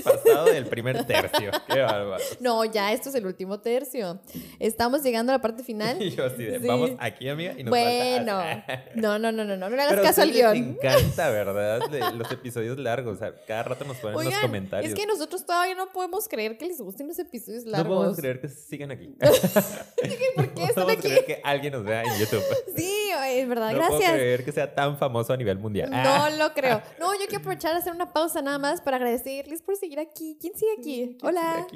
pasado del primer tercio. [LAUGHS] Qué bárbaro. No, ya esto es el último tercio. Estamos llegando a la parte final. [LAUGHS] y yo así de, vamos aquí, amiga, y nos Bueno, [LAUGHS] no, no, no, no, no, no le hagas caso al guion. Me encanta, [LAUGHS] ¿verdad? los episodios largos. O sea, cada rato nos ponen los comentarios. Es que nosotros todavía no podemos creer que les gusten los episodios largos. No podemos creer que sigan aquí. [LAUGHS] ¿Por qué están no aquí? creer que alguien nos vea en YouTube. Sí, es verdad, no gracias. puedo creer que sea tan famoso a nivel mundial. No ah. lo creo. No, yo quiero aprovechar a hacer una pausa nada más para agradecerles por seguir aquí. ¿Quién sigue aquí? Hola.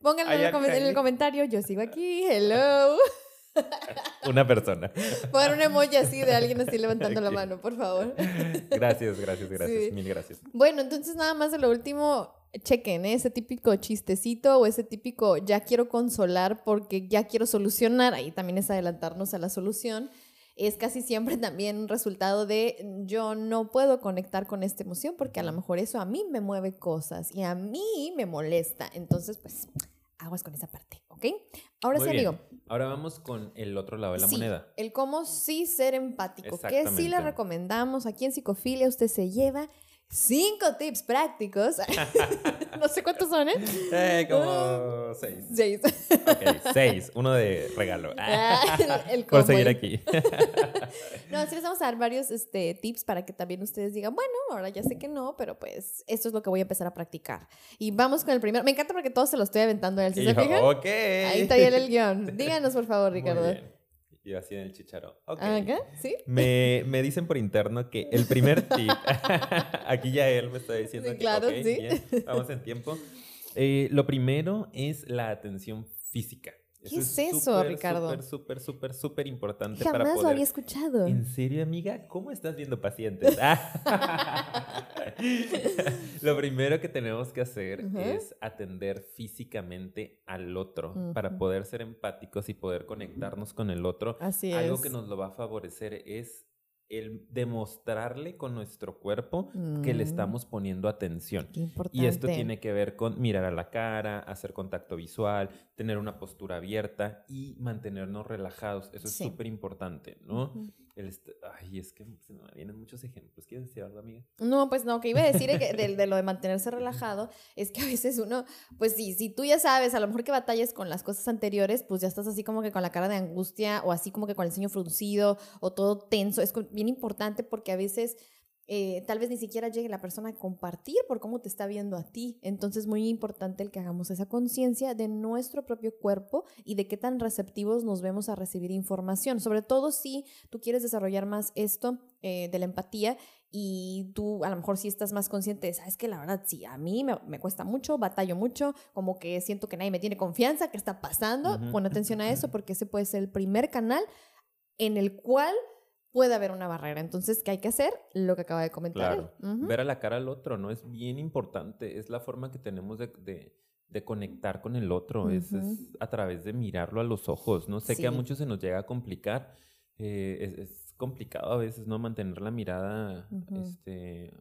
Pónganlo en, el comentario. Yo sigo aquí. Hello. Una persona. [LAUGHS] Pon un emoji así de alguien así levantando la mano, por favor. Gracias, gracias, gracias. Mil gracias. Bueno, entonces nada más de lo último, chequen ¿eh? ese típico chistecito o ese típico ya quiero consolar porque ya quiero solucionar. Ahí también es adelantarnos a la solución es casi siempre también un resultado de yo no puedo conectar con esta emoción porque a lo mejor eso a mí me mueve cosas y a mí me molesta. Entonces, pues, aguas con esa parte, ¿ok? Ahora sí, amigo. Ahora vamos con el otro lado de la moneda. El cómo sí ser empático, que sí le recomendamos aquí en Psicofilia, usted se lleva cinco tips prácticos. [LAUGHS] no sé cuántos son, ¿eh? eh como seis. Seis. ok, seis. Uno de regalo. [LAUGHS] Ah, el, Por seguir aquí. [LAUGHS] no, sí les vamos a dar varios este, tips para que también ustedes digan, bueno, ahora ya sé que no, pero pues esto es lo que voy a empezar a practicar. Y vamos con el primero. Me encanta porque todos se lo estoy aventando a él. ¿Sí se fijan? Ok. Ahí está ya el guion. Díganos, por favor, Ricardo y así en el chicharo. Okay. ¿Sí? Me, me, dicen por interno que el primer tip, [LAUGHS] aquí ya él me está diciendo que claro, sí. vamos en tiempo. Eh, lo primero es la atención física. ¿Qué es eso, Ricardo? Súper, súper, súper, súper importante Jamás para poder... lo había escuchado. ¿En serio, amiga? ¿Cómo estás viendo pacientes? [LAUGHS] lo primero que tenemos que hacer es atender físicamente al otro para poder ser empáticos y poder conectarnos con el otro. Así Algo que nos lo va a favorecer es el demostrarle con nuestro cuerpo que le Mm. estamos poniendo atención. Qué importante. Y esto tiene que ver con mirar a la cara, hacer contacto visual, tener una postura abierta y mantenernos relajados. Eso es súper importante, ¿no? El Ay, es que se me vienen muchos ejemplos. ¿Quieres decir algo, amiga? No, pues no, que iba a decir que de, de lo de mantenerse [LAUGHS] relajado es que a veces uno, pues sí, si tú ya sabes, a lo mejor que batallas con las cosas anteriores, pues ya estás así como que con la cara de angustia o así como que con el ceño fruncido o todo tenso. Es bien importante porque a veces eh, tal vez ni siquiera llegue la persona a compartir por cómo te está viendo a ti. Entonces, muy importante el que hagamos esa conciencia de nuestro propio cuerpo y de qué tan receptivos nos vemos a recibir información. Sobre todo si tú quieres desarrollar más esto eh, de la empatía y tú a lo mejor sí estás más consciente de, sabes que la verdad sí, a mí me, me cuesta mucho, batallo mucho, como que siento que nadie me tiene confianza, ¿qué está pasando? Pon atención a eso [LAUGHS] porque ese puede ser el primer canal en el cual puede haber una barrera. Entonces, ¿qué hay que hacer? Lo que acaba de comentar. Claro. Ver a la cara al otro, ¿no? Es bien importante. Es la forma que tenemos de, de- de conectar con el otro. es, a través de mirarlo a los ojos, ¿no? Sé que a muchos se nos llega a complicar. eh, es, es complicado a veces, ¿no? Mantener la mirada, este...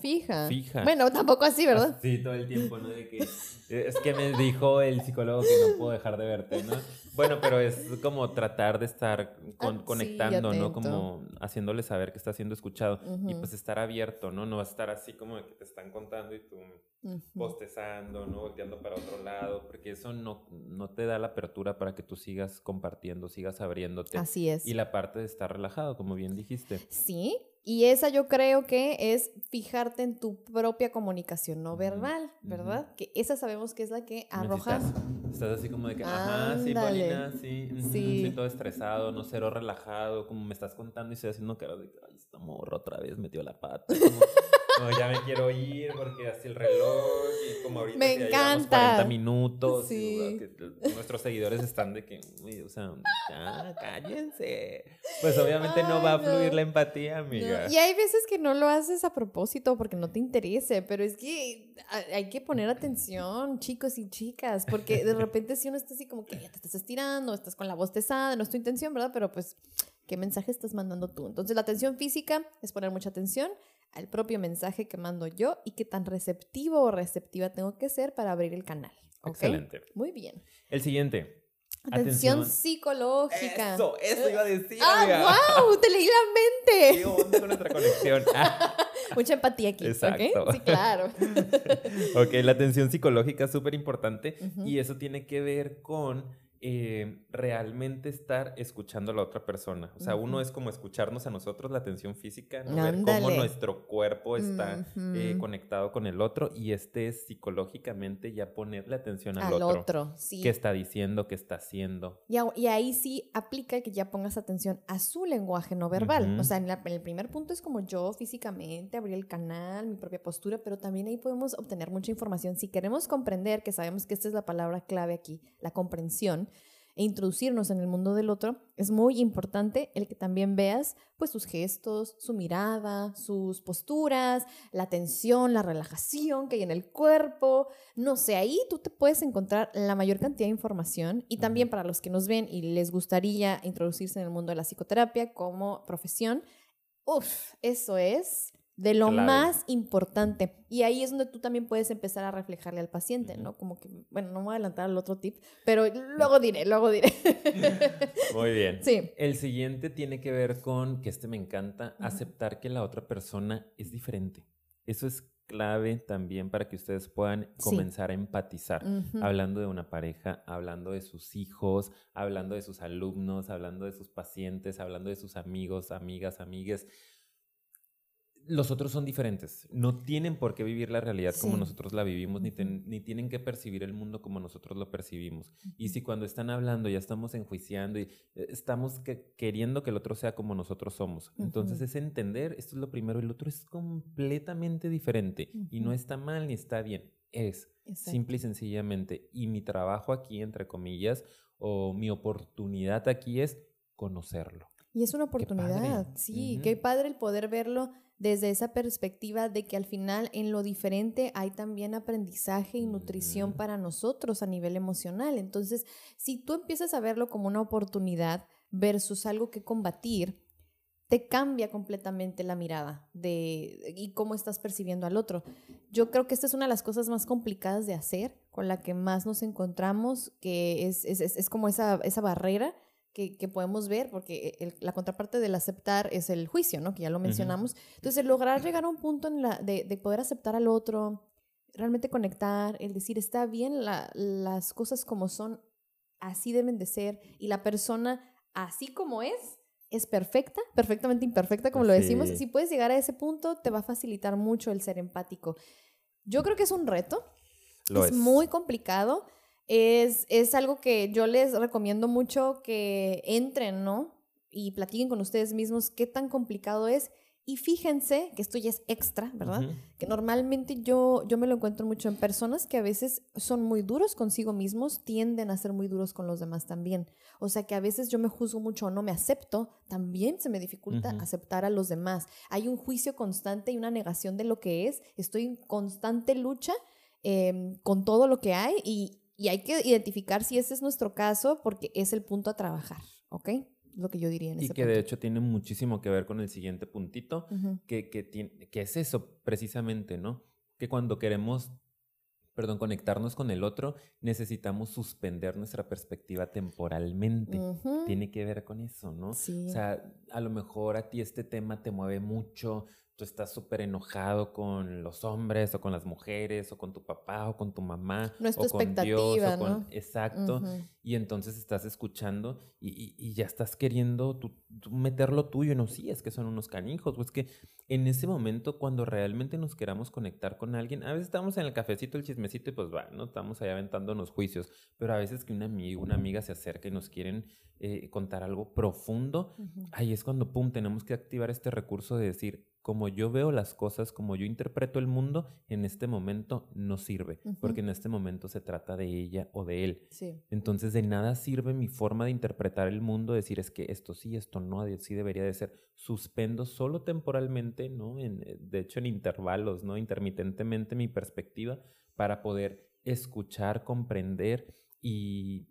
Fija. Fija. Bueno, tampoco así, ¿verdad? Sí, todo el tiempo, ¿no? De que es que me dijo el psicólogo que no puedo dejar de verte, ¿no? Bueno, pero es como tratar de estar con- Ah, sí, conectando, ¿no? Como haciéndole saber que está siendo escuchado y pues estar abierto, ¿no? No va a estar así como de que te están contando y tú Ujú. postezando, ¿no? Volteando para otro lado, porque eso no, no te da la apertura para que tú sigas compartiendo, sigas abriéndote. Así es. Y la parte de estar relajado, como bien dijiste. Sí, y esa yo creo que es fijarte en tu propia comunicación no verbal, ¿verdad? Que esa sabemos que es la que arroja. Estás, estás así como de que, ajá, sí. Paulina, sí, Sí. estoy todo estresado, no cero relajado, como me estás contando y estoy haciendo cara de que, ay, esta morra otra vez metió la pata, como, como ya me quiero ir porque así el reloj y como ahorita Me encanta. 40 minutos y, Sí. que nuestros seguidores están de que, uy, o sea, ya, cállense. Pues obviamente no va a Ay, fluir no. la empatía, No, amiga. Y hay veces que no lo haces a propósito porque no te interese, pero es que ha- hay que poner atención, chicos y chicas, porque de repente si uno está así como que ya te estás estirando, estás con la voz tesada, no es tu intención, ¿verdad? Pero pues, ¿qué mensaje estás mandando tú? Entonces la atención física es poner mucha atención al propio mensaje que mando yo y qué tan receptivo o receptiva tengo que ser para abrir el canal. Excelente. Muy bien. El siguiente. Atención, Atención. psicológica. Eso, eso iba a decir, amiga. ¡Ah, wow! Te leí la [LAUGHS] ¿Qué mente. onda con nuestra conexión? [LAUGHS] Mucha empatía aquí, Exacto. ¿ok? Sí, claro. [LAUGHS] Ok, la atención psicológica es súper importante y eso tiene que ver con eh, realmente estar escuchando a la otra persona. O sea, uno es como escucharnos a nosotros la atención física, ¿no? ver cómo nuestro cuerpo está eh, conectado con el otro y este es psicológicamente ya ponerle atención al, Al otro. otro, sí. ¿Qué está diciendo? ¿Qué está haciendo? Y, ahí sí aplica que ya pongas atención a su lenguaje no verbal. O sea, en, la- en el primer punto es como yo físicamente abrir el canal, mi propia postura, pero también ahí podemos obtener mucha información. Si queremos comprender, que sabemos que esta es la palabra clave aquí, la comprensión, e introducirnos en el mundo del otro, es muy importante el que también veas pues sus gestos, su mirada, sus posturas, la tensión, la relajación que hay en el cuerpo. No sé, ahí tú te puedes encontrar la mayor cantidad de información y también para los que nos ven y les gustaría introducirse en el mundo de la psicoterapia como profesión, uff, eso es de lo más importante. Y ahí es donde tú también puedes empezar a reflejarle al paciente, ¿no? Como que, bueno, no me voy a adelantar al otro tip, pero luego diré, luego diré. [LAUGHS] Muy bien. sí. El siguiente tiene que ver con, que este me encanta, aceptar que la otra persona es diferente. Eso es clave también para que ustedes puedan Sí. comenzar a empatizar. Hablando de una pareja, hablando de sus hijos, hablando de sus alumnos, hablando de sus pacientes, hablando de sus amigos, amigas, amigues. Los otros son diferentes. No tienen por qué vivir la realidad como Sí. nosotros la vivimos, ni, ten- ni tienen que percibir el mundo como nosotros lo percibimos. Y si cuando están hablando ya estamos enjuiciando y eh, estamos que- queriendo que el otro sea como nosotros somos. Entonces Ujú. es entender, esto es lo primero, el otro es completamente diferente y no está mal ni está bien, es Exacto. simple y sencillamente. Y mi trabajo aquí, entre comillas, o mi oportunidad aquí es conocerlo. Y es una oportunidad, sí, Ujú. qué padre el poder verlo desde esa perspectiva de que al final en lo diferente hay también aprendizaje y nutrición para nosotros a nivel emocional. Entonces, si tú empiezas a verlo como una oportunidad versus algo que combatir, te cambia completamente la mirada de, y cómo estás percibiendo al otro. Yo creo que esta es una de las cosas más complicadas de hacer, con la que más nos encontramos, que es, es, es como esa, esa barrera que, que, podemos ver, porque la contraparte del aceptar es el juicio, ¿no? Que ya lo mencionamos. Entonces, lograr llegar a un punto en la, de, de, poder aceptar al otro, realmente conectar, el decir, está bien la, las cosas como son, así deben de ser, y la persona así como es, es perfecta, perfectamente imperfecta, como lo decimos. Si puedes llegar a ese punto, te va a facilitar mucho el ser empático. Yo creo que es un reto. es, muy complicado. Es, es algo que yo les recomiendo mucho que entren, ¿no? Y platiquen con ustedes mismos qué tan complicado es y fíjense que esto ya es extra, ¿verdad? Que normalmente yo, yo me lo encuentro mucho en personas que a veces son muy duros consigo mismos, tienden a ser muy duros con los demás también. O sea que a veces yo me juzgo mucho o no me acepto, también se me dificulta aceptar a los demás. Hay un juicio constante y una negación de lo que es. Estoy en constante lucha em, con todo lo que hay y, y hay que identificar si ese es nuestro caso porque es el punto a trabajar, ¿ok? lo que yo diría en Y que de hecho tiene muchísimo que ver con el siguiente puntito, que, que, tiene, que es eso precisamente, ¿no? Que cuando queremos, perdón, conectarnos con el otro, necesitamos suspender nuestra perspectiva temporalmente. Tiene que ver con eso, ¿no? Sí. O sea, a lo mejor a ti este tema te mueve mucho, tú estás súper enojado con los hombres o con las mujeres o con tu papá o con tu mamá no es tu o con Dios o con... Exacto. Y entonces estás escuchando y, ya estás queriendo tú, meter lo tuyo. No, sí, es que son unos canijos. Pues que en ese momento cuando realmente nos queramos conectar con alguien, a veces estamos en el cafecito, el chismecito y pues va, ¿no? Estamos ahí aventándonos juicios. Pero a veces que un amigo, una amiga se acerca y nos quieren eh, contar algo profundo, ahí es cuando, pum, tenemos que activar este recurso de decir, como yo veo las cosas, como yo interpreto el mundo, en este momento no sirve, porque en este momento se trata de ella o de él. Entonces de nada sirve mi forma de interpretar el mundo, decir es que esto sí, esto no, sí debería de ser. Suspendo solo temporalmente, ¿no? En, eh, de hecho en intervalos, ¿no? Intermitentemente mi perspectiva para poder escuchar, comprender y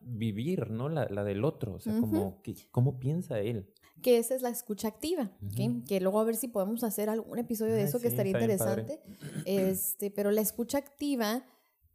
vivir, ¿no? La, del otro, o sea, como, ¿cómo piensa él? Que esa es la escucha activa, que luego a ver si podemos hacer algún episodio de eso que estaría interesante. [CLEARS THROAT] Este, pero la escucha activa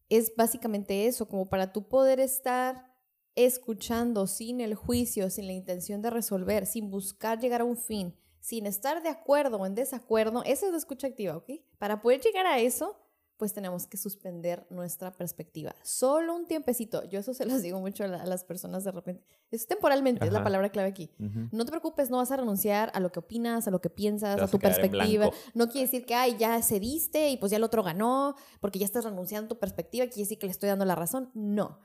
es básicamente eso, como para tú poder estar escuchando sin el juicio, sin la intención de resolver, sin buscar llegar a un fin, sin estar de acuerdo o en desacuerdo, esa es la escucha activa, ¿ok? Para poder llegar a eso, pues tenemos que suspender nuestra perspectiva. Solo un tiempecito. Yo eso se los digo mucho a, las personas de repente. Es temporalmente, es la palabra clave aquí. No te preocupes, no vas a renunciar a lo que opinas, a lo que piensas, a tu perspectiva. No quiere decir que, ay, ya cediste y pues ya el otro ganó, porque ya estás renunciando a tu perspectiva, quiere decir que le estoy dando la razón. No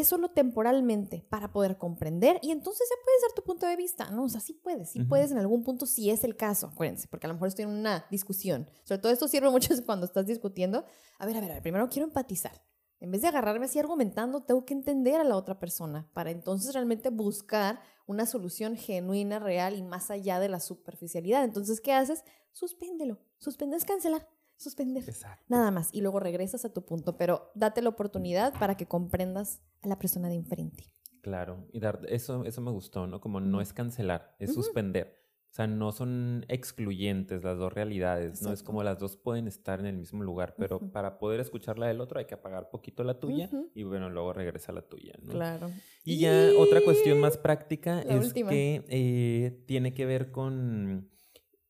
es solo temporalmente para poder comprender y entonces ya puedes dar tu punto de vista, ¿no? O sea, sí puedes, sí puedes en algún punto si es el caso, acuérdense, porque a lo mejor estoy en una discusión. Sobre todo esto sirve mucho [LAUGHS] cuando estás discutiendo. A ver, a ver, a ver, primero quiero empatizar. En vez de agarrarme así argumentando, tengo que entender a la otra persona para entonces realmente buscar una solución genuina, real y más allá de la superficialidad. Entonces, ¿qué haces? Suspéndelo. Suspender es cancelar suspender. Nada más. Y luego regresas a tu punto, pero date la oportunidad para que comprendas a la persona de enfrente. Claro, y dar, eso, eso me gustó, ¿no? Como no es cancelar, es suspender. O sea, no son excluyentes las dos realidades, ¿no? Es como las dos pueden estar en el mismo lugar, pero para poder escuchar la del otro hay que apagar poquito la tuya y bueno, luego regresa la tuya, ¿no? Claro. Y, ya otra cuestión más práctica es que eh, tiene que ver con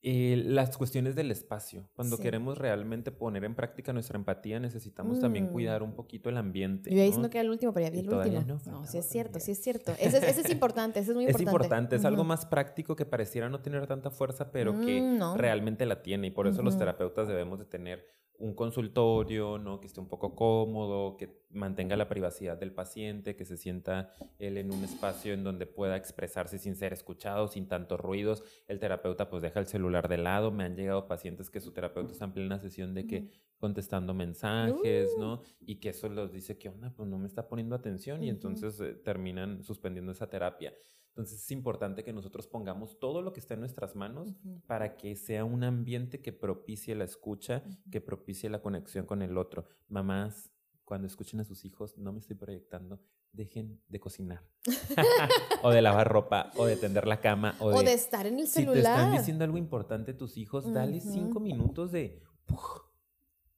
eh, las cuestiones del espacio. Cuando queremos realmente poner en práctica nuestra empatía, necesitamos también mm. cuidar un poquito el ambiente. Yo ahí no queda el último, pero ya vi el último. No, sí es cierto, [LAUGHS] sí es cierto. Ese, es importante, ese es muy importante. Es importante, es algo más práctico que pareciera no tener tanta fuerza, pero que mm, realmente la tiene. Y por eso los terapeutas debemos de tener un consultorio, ¿no? Que esté un poco cómodo, que mantenga la privacidad del paciente, que se sienta él en un espacio en donde pueda expresarse sin ser escuchado, sin tantos ruidos. El terapeuta pues deja el celular de lado. Me han llegado pacientes que su terapeuta está en plena sesión de que contestando mensajes, ¿no? Y que eso los dice que onda, pues no me está poniendo atención y entonces eh, terminan suspendiendo esa terapia. Entonces es importante que nosotros pongamos todo lo que está en nuestras manos para que sea un ambiente que propicie la escucha, que propicie la conexión con el otro. Mamás, cuando escuchen a sus hijos, no me estoy proyectando, dejen de cocinar. [LAUGHS] [LAUGHS] o de lavar ropa, o de tender la cama, o de, estar en el celular. Si te están diciendo algo importante tus hijos, dale cinco minutos de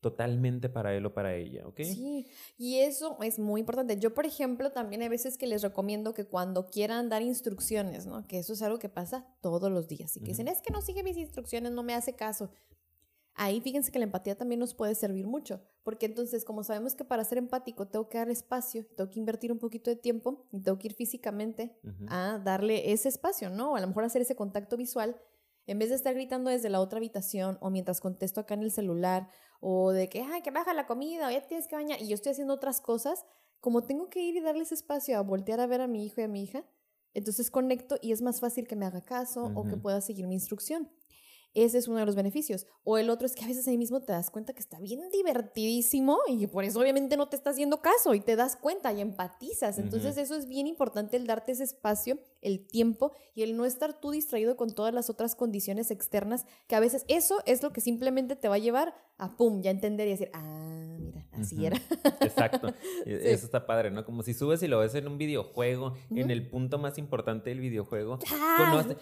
totalmente para él o para ella, ¿ok? Sí, y eso es muy importante. Yo, por ejemplo, también hay veces que les recomiendo que cuando quieran dar instrucciones, ¿no? Que eso es algo que pasa todos los días y que dicen, es que no sigue mis instrucciones, no me hace caso. Ahí fíjense que la empatía también nos puede servir mucho, porque entonces como sabemos que para ser empático tengo que dar espacio, tengo que invertir un poquito de tiempo y tengo que ir físicamente a darle ese espacio, ¿no? O a lo mejor hacer ese contacto visual, en vez de estar gritando desde la otra habitación o mientras contesto acá en el celular o de que, ay, que baja la comida o ya tienes que bañar y yo estoy haciendo otras cosas, como tengo que ir y darles espacio a voltear a ver a mi hijo y a mi hija, entonces conecto y es más fácil que me haga caso o que pueda seguir mi instrucción. Ese es uno de los beneficios. O el otro es que a veces ahí mismo te das cuenta que está bien divertidísimo y por eso obviamente no te estás haciendo caso y te das cuenta y empatizas. Entonces eso es bien importante el darte ese espacio, el tiempo y el no estar tú distraído con todas las otras condiciones externas que a veces eso es lo que simplemente te va a llevar a pum, ya entender y decir, ah, mira, así era. Exacto. [LAUGHS] E, eso está padre, ¿no? Como si subes y lo ves en un videojuego, en el punto más importante del videojuego.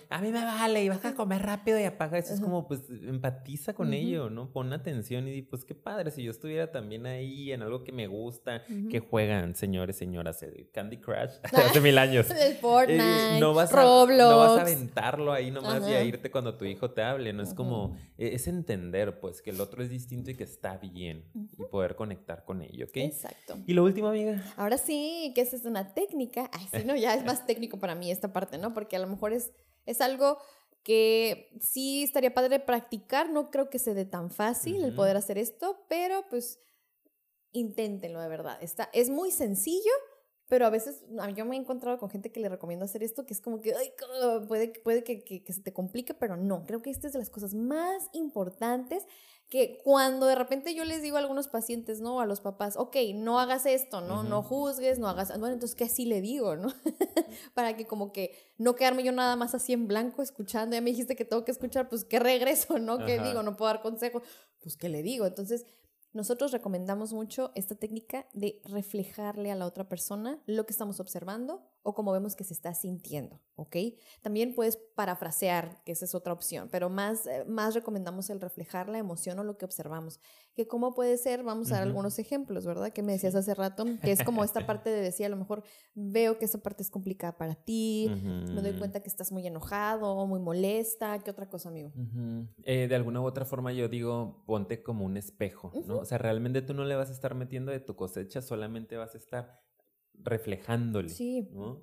a mí me vale y vas a comer rápido y apaga. Eso es como, pues, empatiza con ello, ¿no? Pon atención y di, pues, qué padre, si yo estuviera también ahí en algo que me gusta, que juegan señores, señoras, Candy Crush [LAUGHS] [LAUGHS] hace mil años. El Fortnite, no vas Roblox. A, no vas a aventarlo ahí nomás y a irte cuando tu hijo te hable, ¿no? Es como, e, es entender, pues, que el otro es distinto y que está bien y poder conectar con ello, ¿ok? Exacto. Y lo último, amiga. Ahora sí, que esa es una técnica. [LAUGHS] Ay, sí, no, ya es más técnico para mí esta parte, ¿no? Porque a lo mejor es, es algo que sí estaría padre practicar, no creo que se dé tan fácil el poder hacer esto, pero pues inténtenlo de verdad. Está, es muy sencillo, pero a veces yo me he encontrado con gente que le recomiendo hacer esto, que es como que ay, puede, puede que, que, que, se te complique, pero no, creo que esta es de las cosas más importantes que cuando de repente yo les digo a algunos pacientes, ¿no? A los papás, ok, no hagas esto, ¿no? No juzgues, no hagas, bueno, entonces, ¿qué así le digo, ¿no? [LAUGHS] Para que como que no quedarme yo nada más así en blanco escuchando, ya me dijiste que tengo que escuchar, pues, ¿qué regreso, no? ¿Qué digo? No puedo dar consejo, pues, ¿qué le digo? Entonces, nosotros recomendamos mucho esta técnica de reflejarle a la otra persona lo que estamos observando o como vemos que se está sintiendo, ¿ok? También puedes parafrasear, que esa es otra opción, pero más, eh, más recomendamos el reflejar la emoción o lo que observamos. Que cómo puede ser, vamos a dar algunos ejemplos, ¿verdad? Que me decías hace rato, que es como esta parte de decir, a lo mejor veo que esa parte es complicada para ti, me doy cuenta que estás muy enojado o muy molesta, ¿qué otra cosa, amigo? Eh, de alguna u otra forma yo digo, ponte como un espejo, ¿no? O sea, realmente tú no le vas a estar metiendo de tu cosecha, solamente vas a estar reflejándole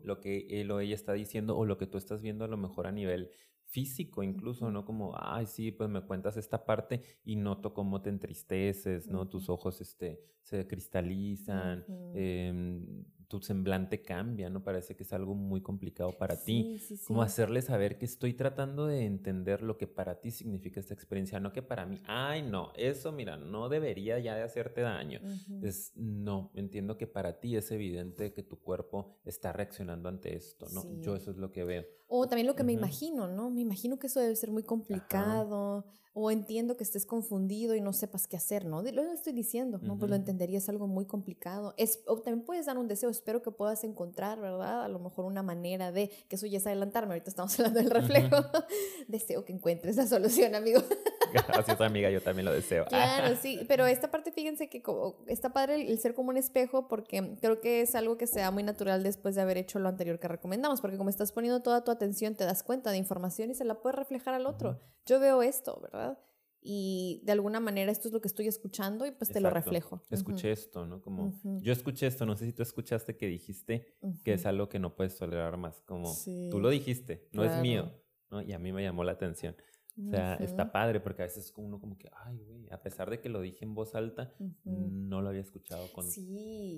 lo que él o ella está diciendo o lo que tú estás viendo a lo mejor a nivel físico incluso, ¿no? Como, ay, sí, pues me cuentas esta parte y noto cómo te entristeces, ¿no? Tus ojos este, se cristalizan, tu semblante cambia, ¿no? Parece que es algo muy complicado para ti. Como hacerle saber que estoy tratando de entender lo que para ti significa esta experiencia, no que para mí, ay, no, eso, mira, no debería ya de hacerte daño. Es, no, entiendo que para ti es evidente que tu cuerpo está reaccionando ante esto, ¿no? Yo eso es lo que veo. O también lo que me imagino, ¿no? Me imagino que eso debe ser muy complicado. O entiendo que estés confundido y no sepas qué hacer, ¿no? Lo estoy diciendo, ¿no? Pues lo entendería, es algo muy complicado. Es, o también puedes dar un deseo, espero que puedas encontrar, ¿verdad? A lo mejor una manera de, que eso ya es adelantarme, ahorita estamos [LAUGHS] hablando del reflejo. deseo que encuentres la solución, amigo. [LAUGHS] Gracias, amiga, yo también lo deseo. Claro, [LAUGHS] sí, pero esta parte, fíjense que está padre el, ser como un espejo porque creo que es algo que sea muy natural después de haber hecho lo anterior que recomendamos, porque como estás poniendo toda tu atención, te das cuenta de información y se la puedes reflejar al otro. Yo veo esto, ¿verdad? Y de alguna manera esto es lo que estoy escuchando y pues te lo reflejo. Escuché esto, ¿no? Como yo escuché esto, no sé si tú escuchaste que dijiste que es algo que no puedes tolerar más, como tú lo dijiste, no es mío, ¿no? Y a mí me llamó la atención. O sea, está padre porque a veces uno como que, ay, güey, a pesar de que lo dije en voz alta, no lo había escuchado con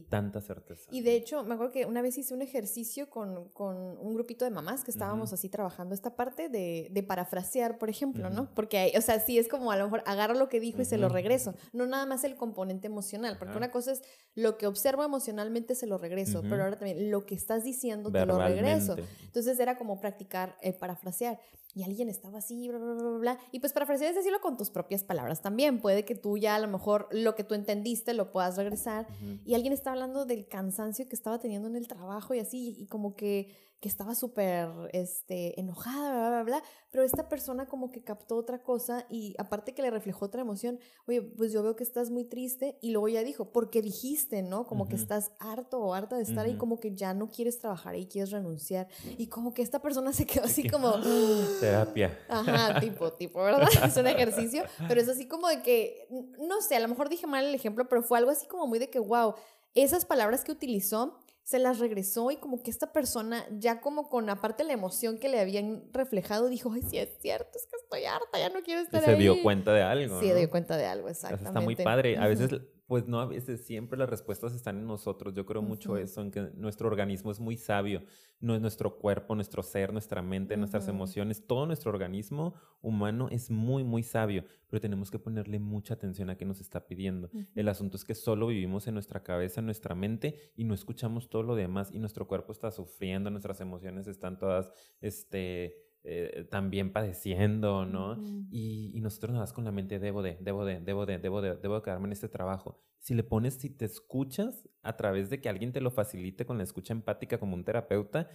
tanta certeza. Y de hecho, me acuerdo que una vez hice un ejercicio con, con un grupito de mamás que estábamos así trabajando esta parte de, de parafrasear, por ejemplo, ¿no? Porque, o sea, sí es como a lo mejor agarro lo que dijo y se lo regreso, no nada más el componente emocional, porque una cosa es lo que observo emocionalmente se lo regreso, pero ahora también lo que estás diciendo te lo regreso. Entonces era como practicar el parafrasear. Y alguien estaba así, bla, bla, bla, bla. Y pues para es decirlo con tus propias palabras también. Puede que tú ya a lo mejor lo que tú entendiste lo puedas regresar. Y alguien está hablando del cansancio que estaba teniendo en el trabajo y así, y como que que estaba súper este, enojada, bla, bla, bla, pero esta persona como que captó otra cosa y aparte que le reflejó otra emoción, oye, pues yo veo que estás muy triste y luego ya dijo, porque dijiste, ¿no? Como que estás harto o harta de estar ahí, como que ya no quieres trabajar y quieres renunciar y como que esta persona se quedó [LAUGHS] así como... [GASPS] Terapia. Ajá, tipo, tipo, ¿verdad? [LAUGHS] Es un ejercicio, pero es así como de que, no sé, a lo mejor dije mal el ejemplo, pero fue algo así como muy de que, wow, esas palabras que utilizó se las regresó y como que esta persona ya como con aparte la emoción que le habían reflejado dijo, ay, sí es cierto, es que estoy harta, ya no quiero estar ahí. Se dio cuenta de algo. Sí, se dio cuenta de algo, exactamente. está muy padre. A veces pues no, a veces siempre las respuestas están en nosotros. Yo creo mucho eso, en que nuestro organismo es muy sabio. No es nuestro cuerpo, nuestro ser, nuestra mente, nuestras emociones. Todo nuestro organismo humano es muy, muy sabio, pero tenemos que ponerle mucha atención a qué nos está pidiendo. El asunto es que solo vivimos en nuestra cabeza, en nuestra mente y no escuchamos todo lo demás y nuestro cuerpo está sufriendo, nuestras emociones están todas, este eh, también padeciendo, ¿no? y, y, nosotros nada más con la mente, debo de, debo de, debo de, debo de, debo de quedarme en este trabajo. Si le pones, si te escuchas a través de que alguien te lo facilite con la escucha empática como un terapeuta,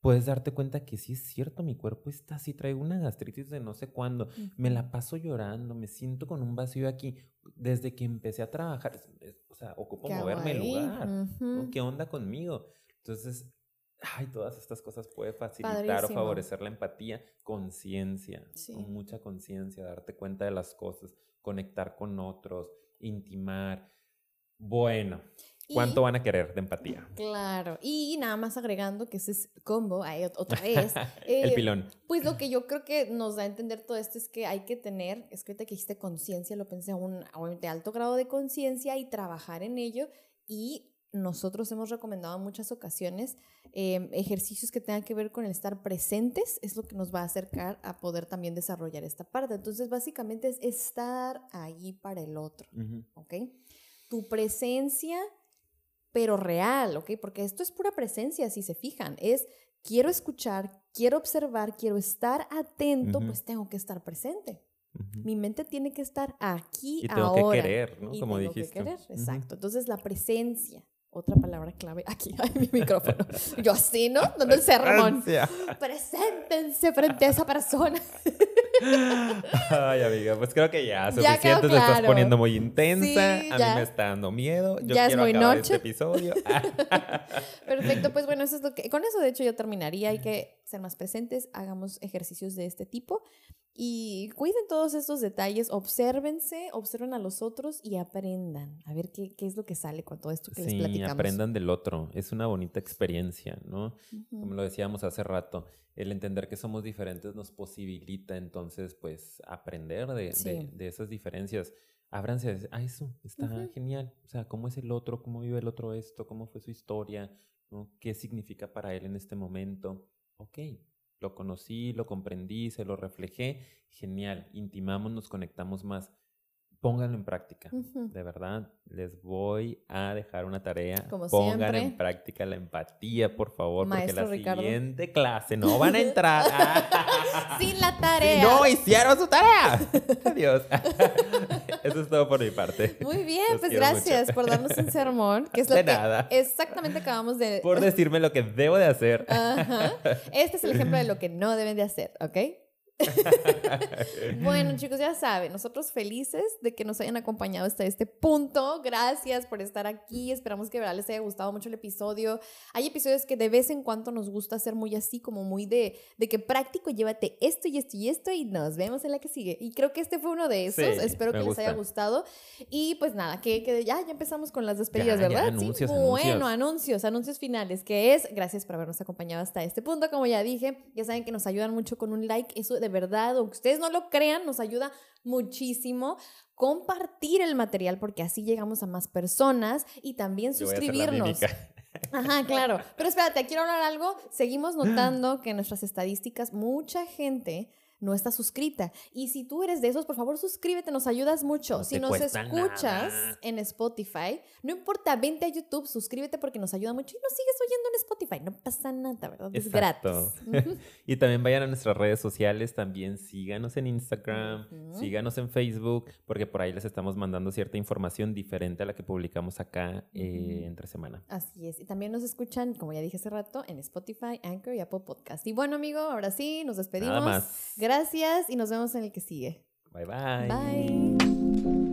puedes darte cuenta que sí es cierto, mi cuerpo está así, traigo una gastritis de no sé cuándo, me la paso llorando, me siento con un vacío aquí. Desde que empecé a trabajar, o sea, ocupo moverme el lugar. ¿Qué onda conmigo? Entonces, ay, todas estas cosas puede facilitar o favorecer la empatía, conciencia, con mucha conciencia, darte cuenta de las cosas, conectar con otros, intimar. Bueno, ¿cuánto van a querer de empatía? Claro, y nada más agregando que ese es combo, otra vez. [LAUGHS] El eh, pilón. Pues lo que yo creo que nos da a entender todo esto es que hay que tener, es que te dijiste conciencia, lo pensé a un de alto grado de conciencia y trabajar en ello y nosotros hemos recomendado en muchas ocasiones em, ejercicios que tengan que ver con el estar presentes, es lo que nos va a acercar a poder también desarrollar esta parte. Entonces, básicamente es estar ahí para el otro, ¿ok? Tu presencia, pero real, ¿ok? Porque esto es pura presencia, si se fijan, es quiero escuchar, quiero observar, quiero estar atento, pues tengo que estar presente. Mi mente tiene que estar aquí y tengo ahora. que querer, ¿no? Como tengo dijiste. Que querer, exacto. Entonces, la presencia otra palabra clave aquí, [LAUGHS] en mi micrófono. Yo así, ¿no? Dando el sermón. Preséntense frente a esa persona. [LAUGHS] Ay, amiga, pues creo que ya, suficiente, te estás poniendo muy intensa, a mí me está dando miedo, yo ya quiero es muy acabar noche. este episodio. [LAUGHS] Perfecto, pues bueno, eso es lo que, con eso de hecho yo terminaría, hay que ser más presentes, hagamos ejercicios de este tipo y cuiden todos estos detalles, obsérvense, observen a los otros y aprendan a ver qué, qué es lo que sale con todo esto que les platicamos. aprendan del otro. Es una bonita experiencia, ¿no? Como lo decíamos hace rato, el entender que somos diferentes nos posibilita entonces, pues, aprender de, de, esas diferencias. Ábranse a eso, está genial. O sea, ¿cómo es el otro? ¿Cómo vive el otro esto? ¿Cómo fue su historia? ¿no? ¿Qué significa para él en este momento? Ok, lo conocí, lo comprendí, se lo reflejé, genial, intimamos, nos conectamos más. Pónganlo en práctica, de verdad. Les voy a dejar una tarea. Como Pongan en práctica la empatía, por favor, porque la siguiente clase no [LAUGHS] van a entrar. [LAUGHS] Sin la tarea. no hicieron su tarea. Adiós. [LAUGHS] Eso es todo por mi parte. Muy bien, pues gracias por darnos un sermón. Que es lo de nada. Exactamente acabamos de. Por decirme lo que debo de hacer. Este es el ejemplo de lo que no deben de hacer, ¿ok? [LAUGHS] bueno, chicos, ya saben, nosotros felices de que nos hayan acompañado hasta este punto. Gracias por estar aquí. Esperamos que les haya gustado mucho el episodio. Hay episodios que de vez en cuando nos gusta hacer muy así, como muy de, de que práctico, llévate esto y esto y esto y nos vemos en la que sigue. Y creo que este fue uno de esos. Espero que les haya gustado. Y pues nada, que, que ya, ya empezamos con las despedidas, ¿verdad? anuncios, sí, bueno, anuncios, anuncios finales, que es, gracias por habernos acompañado hasta este punto. Como ya dije, ya saben que nos ayudan mucho con un like. Eso de verdad, o que ustedes no lo crean, nos ayuda muchísimo compartir el material porque así llegamos a más personas y también suscribirnos. [LAUGHS] Ajá, claro. Pero espérate, quiero hablar algo. Seguimos [GASPS] notando que en nuestras estadísticas mucha gente no está suscrita. Y si tú eres de esos, por favor, suscríbete, nos ayudas mucho. No si nos escuchas nada. en Spotify, no importa, vente a YouTube, suscríbete porque nos ayuda mucho y nos sigues oyendo en Spotify. No pasa nada, ¿verdad? Es Exacto. gratis. [LAUGHS] Y también vayan a nuestras redes sociales, también síganos en Instagram, síganos en Facebook, porque por ahí les estamos mandando cierta información diferente a la que publicamos acá eh, entre semana. Así es. Y también nos escuchan, como ya dije hace rato, en Spotify, Anchor y Apple Podcast. Y bueno, amigo, ahora sí, nos despedimos. Nada más. Gracias y nos vemos en el que sigue. Bye bye. Bye.